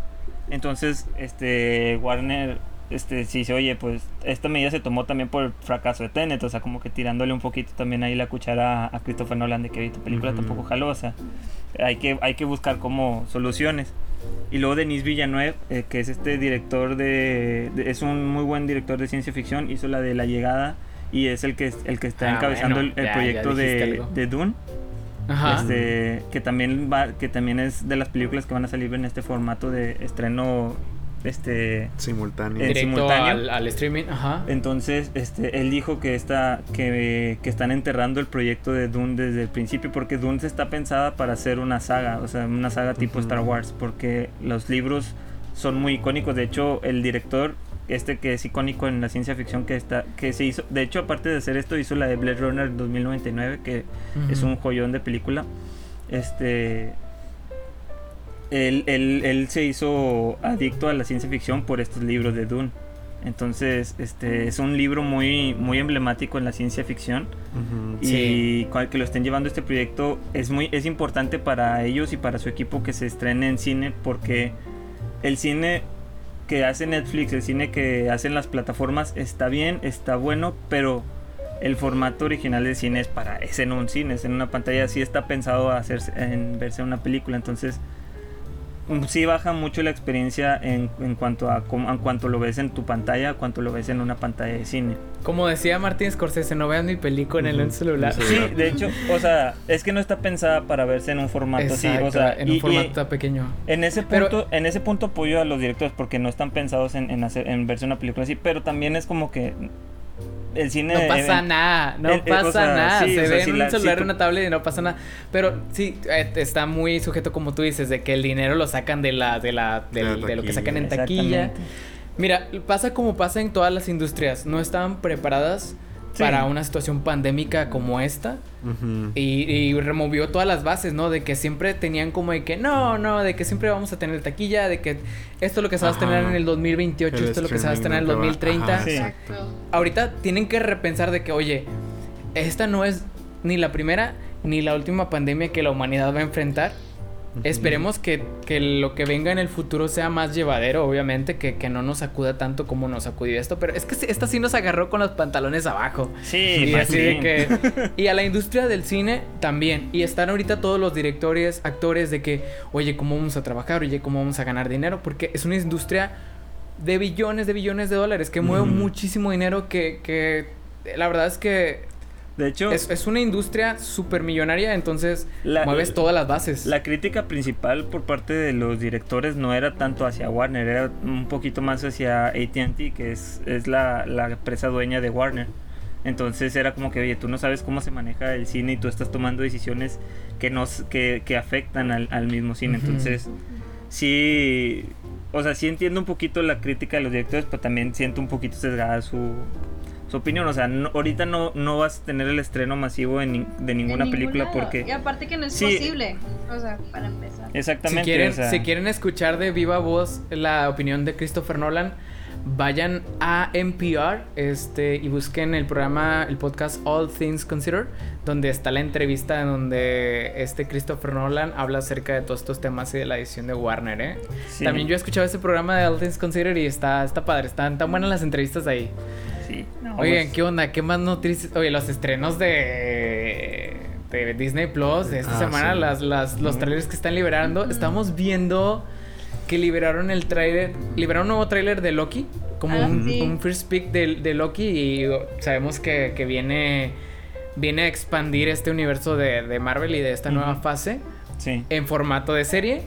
Entonces, este Warner este sí dice, oye, pues esta medida se tomó también por el fracaso de Tenet, o sea, como que tirándole un poquito también ahí la cuchara a Christopher Nolan de que tu película Ujú. tampoco jaló, o sea, hay que, hay que buscar como soluciones. Y luego Denis Villeneuve, eh, que es este director de, de- es un muy buen director de ciencia ficción, hizo la de La Llegada y es el que el que está Ah, encabezando bueno, el, el ya- ya proyecto dijiste de, de Dune. Ajá. Este, que también va, que también es de las películas que van a salir en este formato de estreno este Simultáneo. en Directo simultáneo. al, al streaming, ajá. entonces este él dijo que está que, que están enterrando el proyecto de Dune desde el principio porque Dune se está pensada para ser una saga o sea una saga tipo. Star Wars porque los libros son muy icónicos de hecho el director este que es icónico en la ciencia ficción que está que se hizo de hecho aparte de hacer esto hizo la de Blade Runner 2099 que es un joyón de película. Este. Él, él- él se hizo adicto a la ciencia ficción por estos libros de Dune. Entonces, este es un libro muy, muy emblemático en la ciencia ficción. Y Sí. cual- que lo estén llevando este proyecto es muy es importante para ellos y para su equipo que se estrene en cine porque el cine que hace Netflix, el cine que hacen las plataformas está bien, está bueno, pero el formato original del cine es para es en un cine, es en una pantalla, sí está pensado a hacerse en verse una película, entonces mm, sí baja mucho la experiencia en, en cuanto a en cuanto lo ves en tu pantalla, cuanto lo ves en una pantalla de cine. Como decía Martín Scorsese, no vean mi película en el celular. Sí. De hecho, o sea, es que no está pensada para verse en un formato así, o sea, en y- un formato tan pequeño. en ese Pero- punto, en ese punto apoyo a los directores porque no están pensados en, en hacer, en verse una película así, pero también es como que el cine No pasa eh, nada, no el- el- pasa o sea, nada. sí, Se sea, ve si en la- un si celular, tú- en una tablet y no pasa nada. Pero sí, eh, está muy sujeto, como tú dices, de que el dinero lo sacan de la, de la, De la de lo que sacan en taquilla. Mira, pasa como pasa en todas las industrias. No estaban preparadas Sí. para una situación pandémica como esta. Y, y removió todas las bases, ¿no? De que siempre tenían como de que no, no, de que siempre vamos a tener taquilla, de que esto es lo que se va a estrenar en el 2028, El esto es lo que se va a estrenar en el streaming nunca va- 2030. Ajá, Sí. exacto. Ahorita tienen que repensar de que, oye, esta no es ni la primera ni la última pandemia que la humanidad va a enfrentar. Esperemos que, que, lo que venga en el futuro sea más llevadero, obviamente, que, que, no nos sacuda tanto como nos sacudió esto. Pero es que esta sí nos agarró con los pantalones abajo. Sí, y así de que. Y a la industria del cine también. Y están ahorita todos los directores, actores de que, oye, ¿cómo vamos a trabajar? Oye, ¿cómo vamos a ganar dinero? Porque es una industria de billones de billones de dólares que mueve muchísimo dinero que, que la verdad es que de hecho, es, una industria súper millonaria, entonces mueves todas las bases. La crítica principal por parte de los directores no era tanto hacia Warner, era un poquito más hacia ATT, que es, es la, la, empresa dueña de Warner. Entonces era como que, oye, tú no sabes cómo se maneja el cine y tú estás tomando decisiones que, nos, que, que afectan al, al, mismo cine. Entonces, sí, o sea, sí entiendo un poquito la crítica de los directores, pero también siento un poquito sesgada su, opinión. O sea, ahorita no, no vas a tener el estreno masivo de, ninguna película porque... Y aparte que no es posible. O sea, para empezar. Exactamente. Si quieren, si quieren escuchar de viva voz la opinión de Christopher Nolan, vayan a NPR este, y busquen el programa, el podcast All Things Considered, donde está la entrevista en donde este Christopher Nolan habla acerca de todos estos temas y de la edición de Warner. ¿eh? También yo he escuchado ese programa de All Things Considered y está, está padre, están tan buenas las entrevistas ahí. Sí. Oigan, ¿qué onda? ¿Qué más noticias? Oye, los estrenos de, de Disney Plus de esta ah, semana, las, las, los trailers que están liberando. Estamos viendo que liberaron el trailer, liberaron un nuevo trailer de Loki, como ah, un, first pick de, de, Loki y sabemos que, que, viene, viene a expandir este universo de, de Marvel y de esta nueva fase sí. en formato de serie.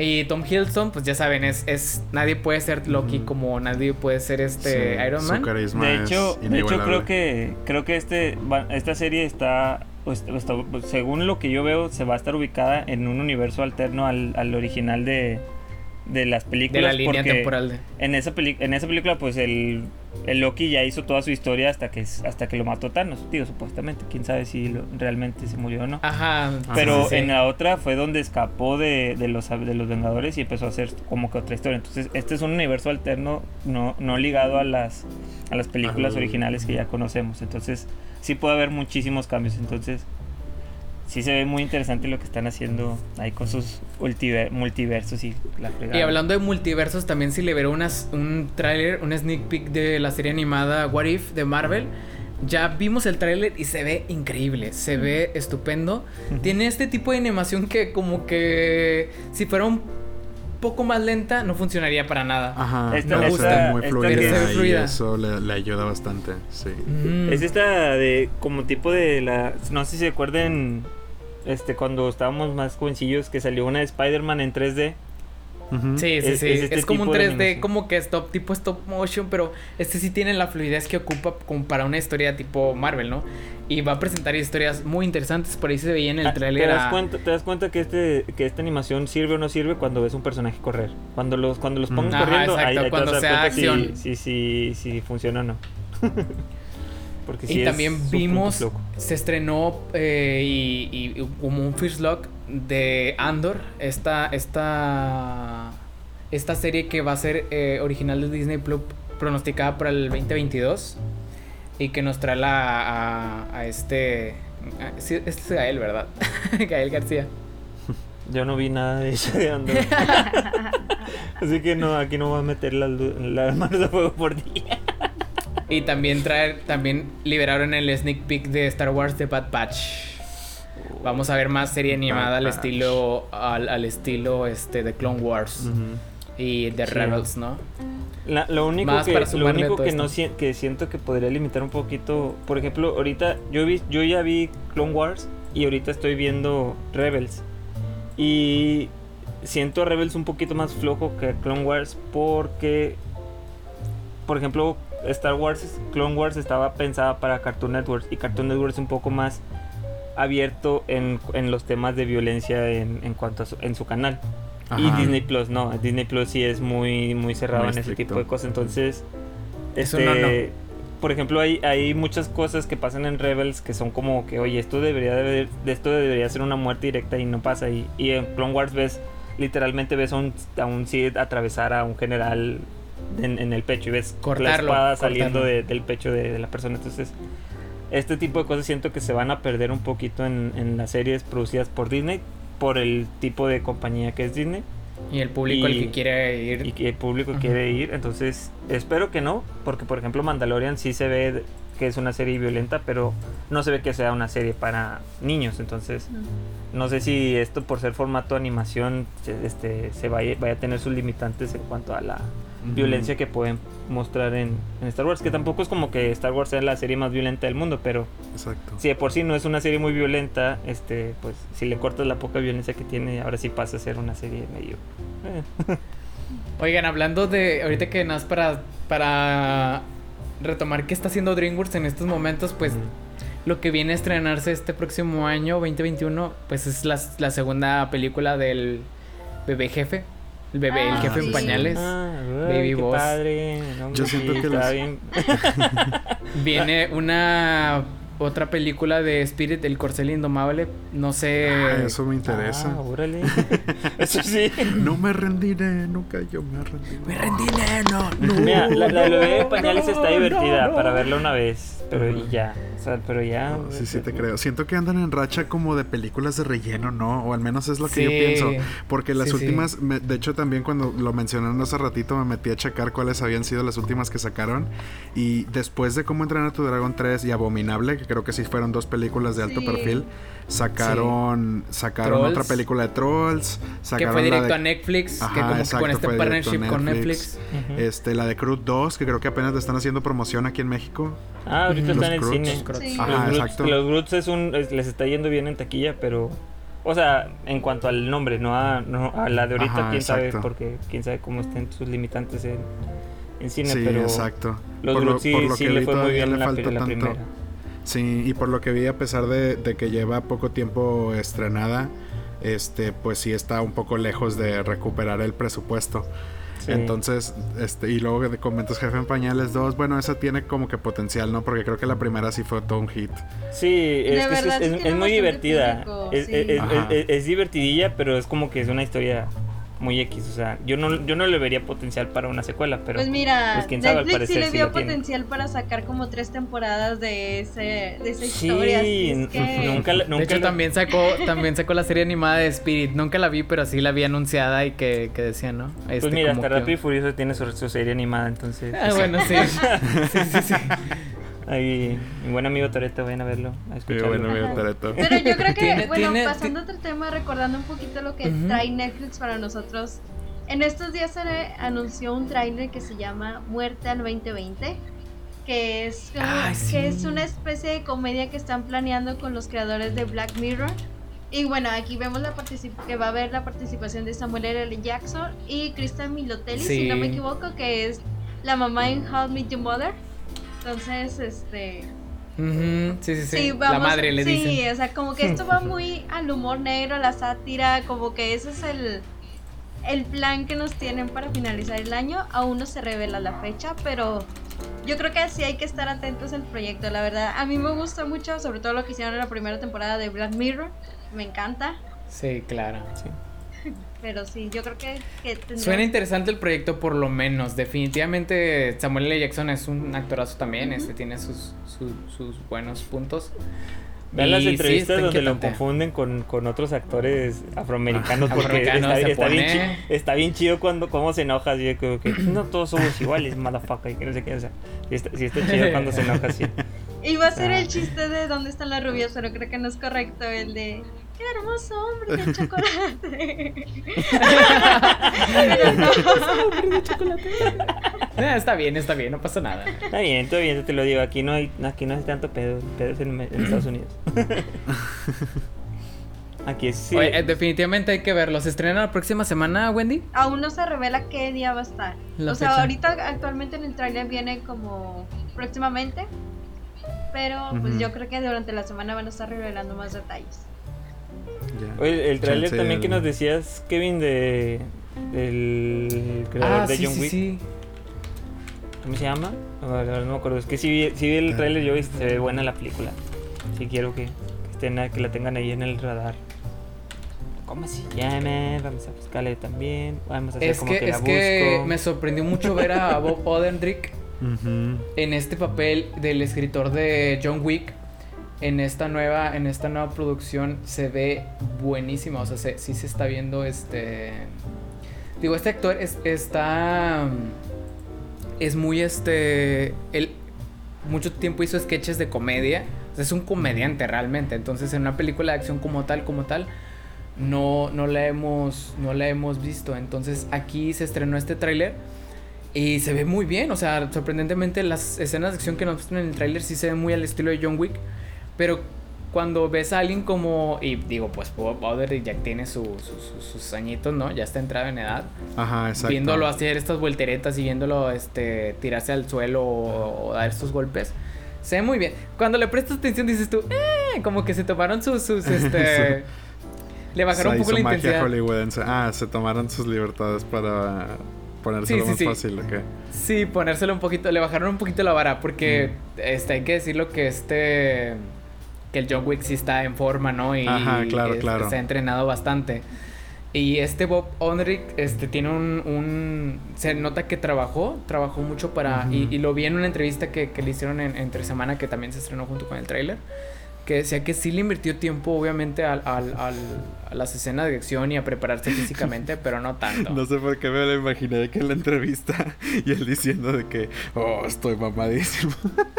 Y Tom Hiddleston, pues ya saben, es, es nadie puede ser Loki como nadie puede ser este Iron Man. de hecho, de hecho creo que creo que este esta serie está, pues, pues, según lo que yo veo se va a estar ubicada en un universo alterno al, al original de, de las películas. De la línea temporal. En, esa en esa película, pues el, el, Loki ya hizo toda su historia hasta que, hasta que lo mató Thanos. Digo, supuestamente. Quién sabe si realmente se murió o no. Ajá. Pero en la otra fue donde escapó de, de, los, de los Vengadores y empezó a hacer como que otra historia. Entonces, este es un universo alterno no, no ligado a las, a las películas originales que ya conocemos. Entonces, sí puede haber muchísimos cambios. Entonces sí se ve muy interesante lo que están haciendo ahí con sus multiversos y la fregada. Y hablando de multiversos, también se liberó unas, un tráiler, un sneak peek de la serie animada What If de Marvel. Ya vimos el tráiler y se ve increíble, se ve estupendo. Tiene este tipo de animación que como que si fuera un poco más lenta no funcionaría para nada. Ajá, esta, me gusta. muy fluida, y eso le, ayuda bastante, sí. Es esta de como tipo de la no sé si se acuerden este, cuando estábamos más jovencillos, que salió una de Spider-Man en 3D. Sí, sí, sí. Es, este como un 3D, como que stop, tipo stop motion, pero este sí tiene la fluidez que ocupa como para una historia tipo Marvel, ¿no? Y va a presentar historias muy interesantes, por ahí se veía en el ah, trailer. ¿Te das, cuenta, te das cuenta que este que esta animación sirve o no sirve cuando ves un personaje correr. Cuando los cuando los pongas corriendo, ahí, cuando sea acción. Si, si, si funciona o no. y también vimos, se estrenó eh, y, como un first look de Andor, esta, esta, esta serie que va a ser eh, original de Disney Plus, pronosticada para el 2022 y que nos trae la, a, este... este es Gael, ¿verdad? Gael García. Yo no vi nada de eso de Andor. Así que no, aquí no voy a meter las la manos de fuego por día. Y también traer, también liberaron el sneak peek de Star Wars The Bad Batch. Vamos a ver más serie animada al estilo al, estilo este de Clone Wars y de Rebels, ¿no? lo único que, lo único que no que siento que podría limitar un poquito, por ejemplo, ahorita yo vi yo ya vi Clone Wars y ahorita estoy viendo Rebels. Y siento a Rebels un poquito más flojo que Clone Wars porque por ejemplo, Star Wars, Clone Wars estaba pensada para Cartoon Network y Cartoon Network es un poco más abierto en, los temas de violencia en, cuanto a su, en su canal. Y Disney Plus no, Disney Plus sí es muy muy cerrado en ese tipo de cosas, entonces este por ejemplo, hay, hay muchas cosas que pasan en Rebels que son como que, oye, esto debería de, esto debería ser una muerte directa y no pasa. Y, y en Clone Wars ves, literalmente ves a un, a un Sith atravesar a un general en, el pecho y ves la espada saliendo del pecho de, la persona. Entonces, este tipo de cosas siento que se van a perder un poquito en, las series producidas por Disney. por el tipo de compañía que es Disney. Y el público el Y- que quiere ir. y que el público Ujú. quiere ir. Entonces, espero que no, porque por ejemplo Mandalorian sí se ve que es una serie violenta, pero no se ve que sea una serie para niños. Entonces, no sé si esto por ser formato animación se- este, se vaya, vaya a tener sus limitantes en cuanto a la Violencia que pueden mostrar en, en Star Wars, que tampoco es como que Star Wars sea la serie más violenta del mundo, pero Exacto. si de por sí no es una serie muy violenta, este, pues si le cortas la poca violencia que tiene, ahora sí pasa a ser una serie medio... eh. Oigan, hablando de. Ahorita que nada más para. Para retomar qué está haciendo DreamWorks en estos momentos, pues. Lo que viene a estrenarse este próximo año, 2021, pues es la, la segunda película del bebé jefe. El bebé, el Ah, jefe en pañales. Ah, Baby qué Boss. padre. No, Yo siento sí, que está las- bien. Viene una. Otra película de Spirit, el corcel indomable. No sé. Ah, eso me interesa. Ah, órale. Eso sí. No me rendiré, nunca yo me rendiré. Me rendí, no. Mira, la, bebé de pañales no, está divertida no, para no. verla una vez. Pero y ya. O sea, pero ya. No, sí, sí te creo. Siento que andan en racha como de películas de relleno, ¿no? O al menos es lo que Sí. yo pienso. Porque las Sí, sí. últimas, me- de hecho también cuando lo mencionaron hace ratito me metí a checar cuáles habían sido las últimas que sacaron. Y después de Cómo entrenar a tu dragón 3 y Abominable, que creo que sí fueron dos películas de alto Sí. perfil, sacaron, sacaron Trolls. otra película de Trolls. Que Sacaron fue la directo de- a Netflix. Ajá, que como que con este partnership con Netflix. Este, la de Crude 2, que creo que apenas le están haciendo promoción aquí en México. Ah, ahorita está en el cine. Croods. Sí. Ajá, los, Groots, exacto. los Groots es un, es- les está yendo bien en taquilla, pero. O sea, en cuanto al nombre, no a, no a la de ahorita, Ajá, quién sabe, porque quién sabe cómo estén sus limitantes en, en cine, sí, pero. exacto. Los Por lo- Groots sí, por lo sí que le fue muy bien en la, falta la primera. Sí, y por lo que vi, a pesar de, de que lleva poco tiempo estrenada, este, pues sí está un poco lejos de recuperar el presupuesto. Sí. Entonces, este, y luego que comentas Jefe en Pañales 2, bueno, esa tiene como que potencial, ¿no? Porque creo que la primera sí fue todo un hit. Sí, es, que es, muy divertida. público, es, sí. es- es- Ajá. es- es divertidilla, pero es como que es una historia muy X. O sea, yo no, yo no le vería potencial para una secuela, pero. pues mira, pues, quién sabe, al Netflix sí le sí vio tiene. potencial para sacar como tres temporadas de, ese, de esa Sí, historia. es que- nunca, la- nunca de hecho, la- también sacó, también sacó la serie animada de Spirit. Nunca la vi, pero sí la vi anunciada y que, que decía, ¿no? Pues Este, mira, hasta que- Rápido y Furioso tiene su, su serie animada, entonces. Ah, bueno, sí. sí, sí, sí. Ahí, mi buen amigo Toreto, vayan a verlo, a escucharlo. amigo. Pero yo creo que, Tiene- bueno, tiene- pasando a otro tema, recordando un poquito lo que Ujú. trae Netflix para nosotros. En estos días se anunció un tráiler que se llama Muerte al 2020, que es, sí. que es una especie de comedia que están planeando con los creadores de Black Mirror. Y bueno, aquí vemos la que va a haber la participación de Samuel L. Jackson y Kristen Milotelli, si no me equivoco, que es la mamá en How I Met Your Mother. Entonces, este, sí, sí, sí. Sí, la madre le sí, dicen. o sea, como que esto va muy al humor negro, a la sátira, como que ese es el, el plan que nos tienen para finalizar el año. Aún no se revela la fecha, pero yo creo que sí hay que estar atentos al proyecto, la verdad. A mí me gusta mucho, sobre todo lo que hicieron en la primera temporada de Black Mirror. Me encanta, Sí, claro. Sí. Pero sí, yo creo que, que tendremos- Suena interesante el proyecto por lo menos. Definitivamente Samuel L. Jackson es un actorazo también. Este tiene sus, sus, sus buenos puntos. Vean las sí, entrevistas está donde lo confunden con, con otros actores afroamericanos porque está, está bien pone- chi- está bien chido cuando cómo se enoja así de que, que no todos somos iguales, motherfucker, y que no sé qué, o sea, sí está, sí está chido cuando se enoja así. Iba a ser Ah. el chiste de dónde están las rubias, pero creo que no es correcto el de qué hermoso hombre de chocolate. No. Está bien, está bien, no pasa nada. Está bien, todo bien, te lo digo, aquí no hay, aquí no hay tanto pedo, pedo es en, en Estados Unidos. Aquí sí. Oye, eh, definitivamente hay que verlo. ¿Se estrena la próxima semana, Wendy? Aún no se revela qué día va a estar. La o sea, ahorita actualmente en el trailer viene como próximamente. Pero pues yo creo que durante la semana van a estar revelando más detalles. Oye, el tráiler Chance también que nos decías, Kevin, de del creador Ah, de sí, John sí, Wick. sí. ¿Cómo se llama? No, no me acuerdo. Es que sí vi, sí vi el Ah. tráiler yo y se ve buena la película. Sí quiero que, que estén, que la tengan ahí en el radar. ¿Cómo se llama? Vamos a buscarle también. Vamos a hacer Es como que, que, la es que busco. me sorprendió mucho ver a Bob Odenkirk Ujú. en este papel del escritor de John Wick. En esta nueva, en esta nueva producción se ve buenísima. O sea, se, sí se está viendo este. Digo, este actor es, está. Es muy este. Él mucho tiempo hizo sketches de comedia. es un comediante realmente. Entonces, en una película de acción como tal, como tal, no, no la hemos. No la hemos visto. Entonces, aquí se estrenó este tráiler. Y se ve muy bien, o sea, sorprendentemente las escenas de acción que nos muestran en el tráiler sí se ven muy al estilo de John Wick. Pero cuando ves a alguien como. Y digo, pues Bob ya tiene sus añitos, ¿no? Ya está entrado en edad. Ajá, exacto. Viéndolo hacer estas volteretas y viéndolo este, tirarse al suelo o, dar estos golpes. Se ve muy bien. Cuando le prestas atención dices tú, eh, como que se tomaron sus, sus este. le bajaron un poco la intensidad. Ah, se tomaron sus libertades para ponérselo más fácil, ¿ok? Sí, ponérselo un poquito, le bajaron un poquito la vara porque mm. este, hay que decirlo que este, que el John Wick sí está en forma, ¿no? Y, Ajá, claro, claro. se ha entrenado bastante. Y este Bob Onrick este, tiene un, un, Se nota que trabajó, trabajó mucho para... y, lo vi en una entrevista que, que le hicieron en, entre semana que también se estrenó junto con el tráiler que decía que sí le invirtió tiempo, obviamente, al, al, al, a las escenas de acción y a prepararse físicamente, pero no tanto. No sé por qué me lo imaginé de que en la entrevista y él diciendo de que, oh, estoy mamadísimo.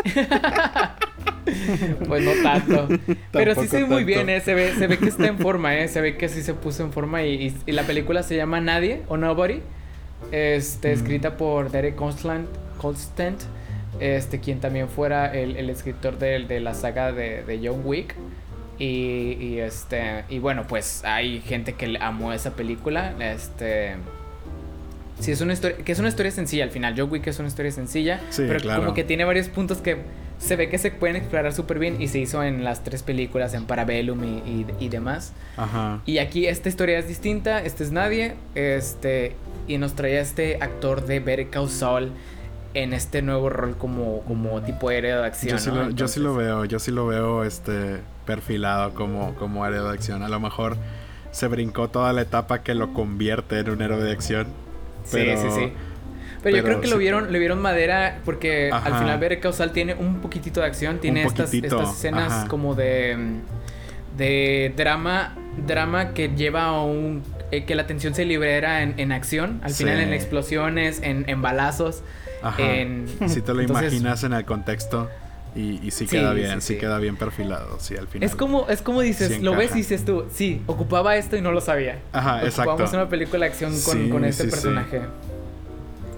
pues no tanto. pero sí se ve muy bien, ¿eh? Se ve, se ve que está en forma, ¿eh? Se ve que sí se puso en forma y, y, la película se llama Nadie o Nobody. Este, escrita por Derek Constant, Constant este, quien también fuera el, el escritor de, de, la saga de, de John Wick. Y, y, este, y bueno, pues hay gente que amó esa película. Este. Sí, es una historia, que es una historia sencilla al final. John Wick es una historia sencilla, pero como que tiene varios puntos que se ve que se pueden explorar súper bien y se hizo en las tres películas, en Parabellum y, y, demás. Ajá. Y aquí esta historia es distinta, este es nadie, este, y nos trae a este actor de Better Call Saul en este nuevo rol como, como tipo héroe de acción. Yo sí, lo, yo sí lo veo, yo sí lo veo este perfilado como, como héroe de acción. A lo mejor se brincó toda la etapa que lo convierte en un héroe de acción. Pero, sí, sí, sí. Pero, yo creo que lo vieron, le vieron madera porque al final ver Causal tiene un poquitito de acción, tiene estas, estas, escenas como de de drama, drama que lleva a un eh, que la tensión se libera en, en acción, al final en explosiones, en, en balazos. Si te lo imaginas en el contexto. Y, y sí, queda bien, sí, queda bien perfilado, sí, al final. Es como, es como dices, lo ves y dices tú, sí, ocupaba esto y no lo sabía. Ajá, exacto. Ocupamos una película de acción con, con este personaje.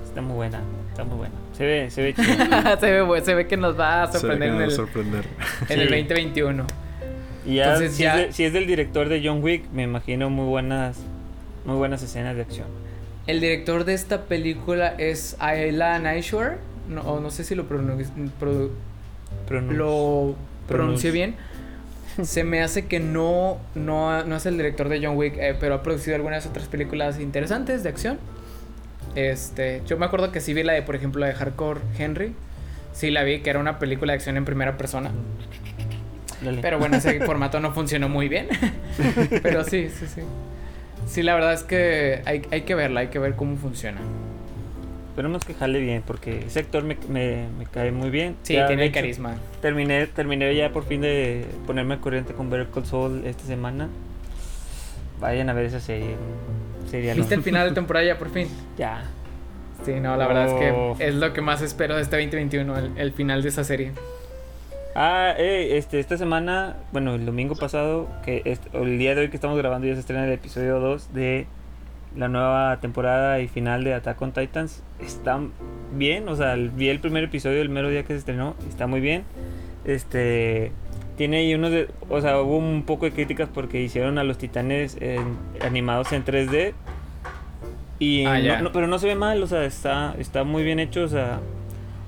Está muy buena, está muy buena. Se ve, se ve se, ve se ve que nos va a sorprender en el, sorprender. en el 2021. Y ya, Entonces, si, Es de, si es del director de John Wick, me imagino muy buenas, muy buenas escenas de acción. El director de esta película es Ayla Naishore. No, no sé si lo, pronuncie lo pronuncié bien. Se me hace que no, no, no es el director de John Wick, eh, pero ha producido algunas otras películas interesantes de acción. Este, yo me acuerdo que sí vi la de, por ejemplo, la de Hardcore Henry. Sí la vi, que era una película de acción en primera persona. Pero bueno, ese formato no funcionó muy bien. pero sí, sí, sí. Sí, la verdad es que hay, hay que verla, hay que ver cómo funciona. Esperemos que jale bien, porque ese actor me, me, cae muy bien. Sí, tiene carisma. Terminé, terminé ya por fin de ponerme al corriente con Better Call Saul esta semana. Vayan a ver esa serie. ¿Viste el final de temporada ya por fin? Ya. Sí, no, la verdad es que es lo que más espero de este 2021, el, el final de esa serie. Ah, eh, este, esta semana, bueno, el domingo pasado, que el día de hoy que estamos grabando ya se estrena el episodio 2 de la nueva temporada y final de Attack on Titans. Está bien, o sea, vi el primer episodio el mero día que se estrenó, está muy bien. Este, tiene ahí unos de, o sea, hubo un poco de críticas porque hicieron a los titanes animados en 3D. Y ah, no, pero no se ve mal, o sea, está, está muy bien hecho, o sea,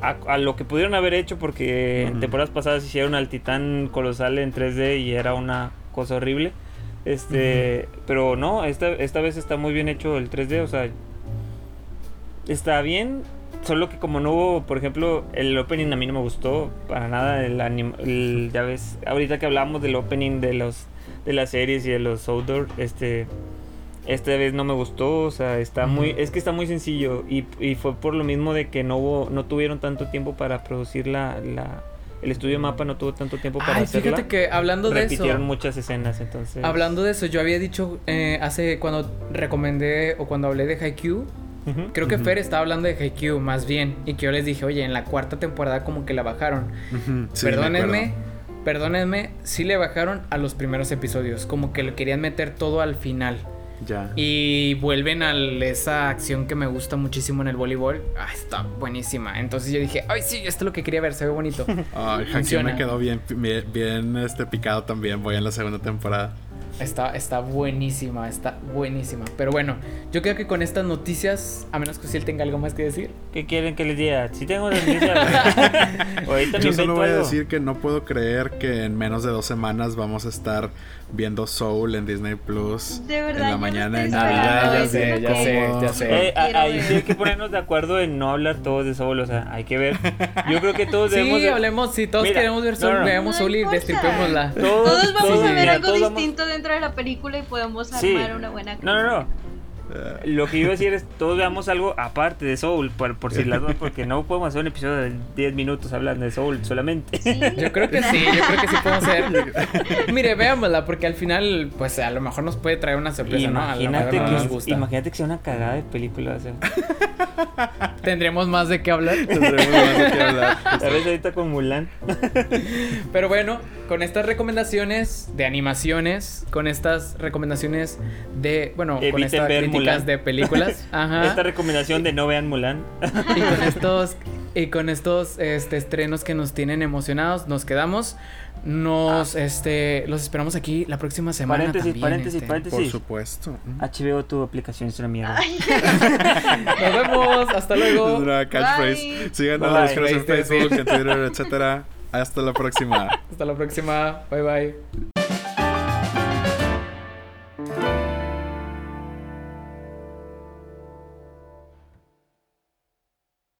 a, lo que pudieron haber hecho porque en temporadas pasadas hicieron al titán colosal en 3D y era una cosa horrible. Este, pero no, esta, esta vez está muy bien hecho el 3D, o sea, está bien, solo que como no hubo, por ejemplo, el opening a mí no me gustó para nada, el, el ya ves, ahorita que hablamos del opening de los de las series y de los outdoor, este esta vez no me gustó, o sea, está muy, es que está muy sencillo y, y, fue por lo mismo de que no hubo, no tuvieron tanto tiempo para producir la, la el estudio Mapa no tuvo tanto tiempo para Ay, hacerla. fíjate que hablando de eso. repitieron muchas escenas, entonces. Hablando de eso, yo había dicho eh, hace cuando recomendé o cuando hablé de Haikyuu, Ujú. creo que. Fer estaba hablando de Haikyuu más bien y que yo les dije, oye, en la cuarta temporada como que la bajaron. Sí, perdónenme, perdónenme, sí le bajaron a los primeros episodios, como que le querían meter todo al final. Ya. Y vuelven a esa acción que me gusta muchísimo en el voleibol. Ah, está buenísima. Entonces yo dije, ay, sí, esto es lo que quería ver, se ve bonito. Funciona. me quedó bien, bien, bien, este, picado también. Voy en la segunda temporada. Está, está buenísima, está buenísima. Pero bueno, yo creo que con estas noticias, a menos que si él tenga algo más que decir. ¿Qué quieren que les diga? Si tengo noticias. Ahorita me Yo solo voy a decir que no puedo creer que en menos de dos semanas vamos a estar viendo Soul en Disney Plus. De verdad, En la mañana en Navidad. ya sé, ya sé, ya sé. Ahí sí hay que ponernos de acuerdo en no hablar todos de Soul, o sea, hay que ver. Yo creo que todos debemos Sí, hablemos, si todos Mira, queremos ver Soul, no. veamos No Soul y destripémosla. Todos, Todos vamos a ver mira, algo distinto dentro de la película y podemos Sí. armar una buena No, no, no. Lo que iba a decir es, todos veamos algo aparte de Soul, por, por si las dos, porque no podemos hacer un episodio de 10 minutos hablando de Soul solamente. Sí. Yo creo que sí, yo creo que sí podemos hacer. Mire, veámosla, porque al final, pues a lo mejor nos puede traer una sorpresa, ¿no? A lo Imagínate, mejor no nos que, gusta. imagínate que sea una cagada de película. O sea, Tendremos más de qué hablar. tendremos más de qué hablar. tal vez ahorita con Mulan. Pero bueno, con estas recomendaciones de animaciones, con estas recomendaciones de, bueno, con Eviten estas ver críticas Mulan. de películas, ajá, Esta recomendación de no vean Mulan. y con estos y con estos este, estrenos que nos tienen emocionados, nos quedamos. Nos, este, los esperamos aquí la próxima semana Paréntesis, también, paréntesis, este. paréntesis. Por supuesto. HBO, tu aplicación es una mierda. Nos vemos, hasta luego. Es una catchphrase. Síganos, en. Facebook, en Twitter, etcétera. Hasta la próxima. Hasta la próxima. Bye bye.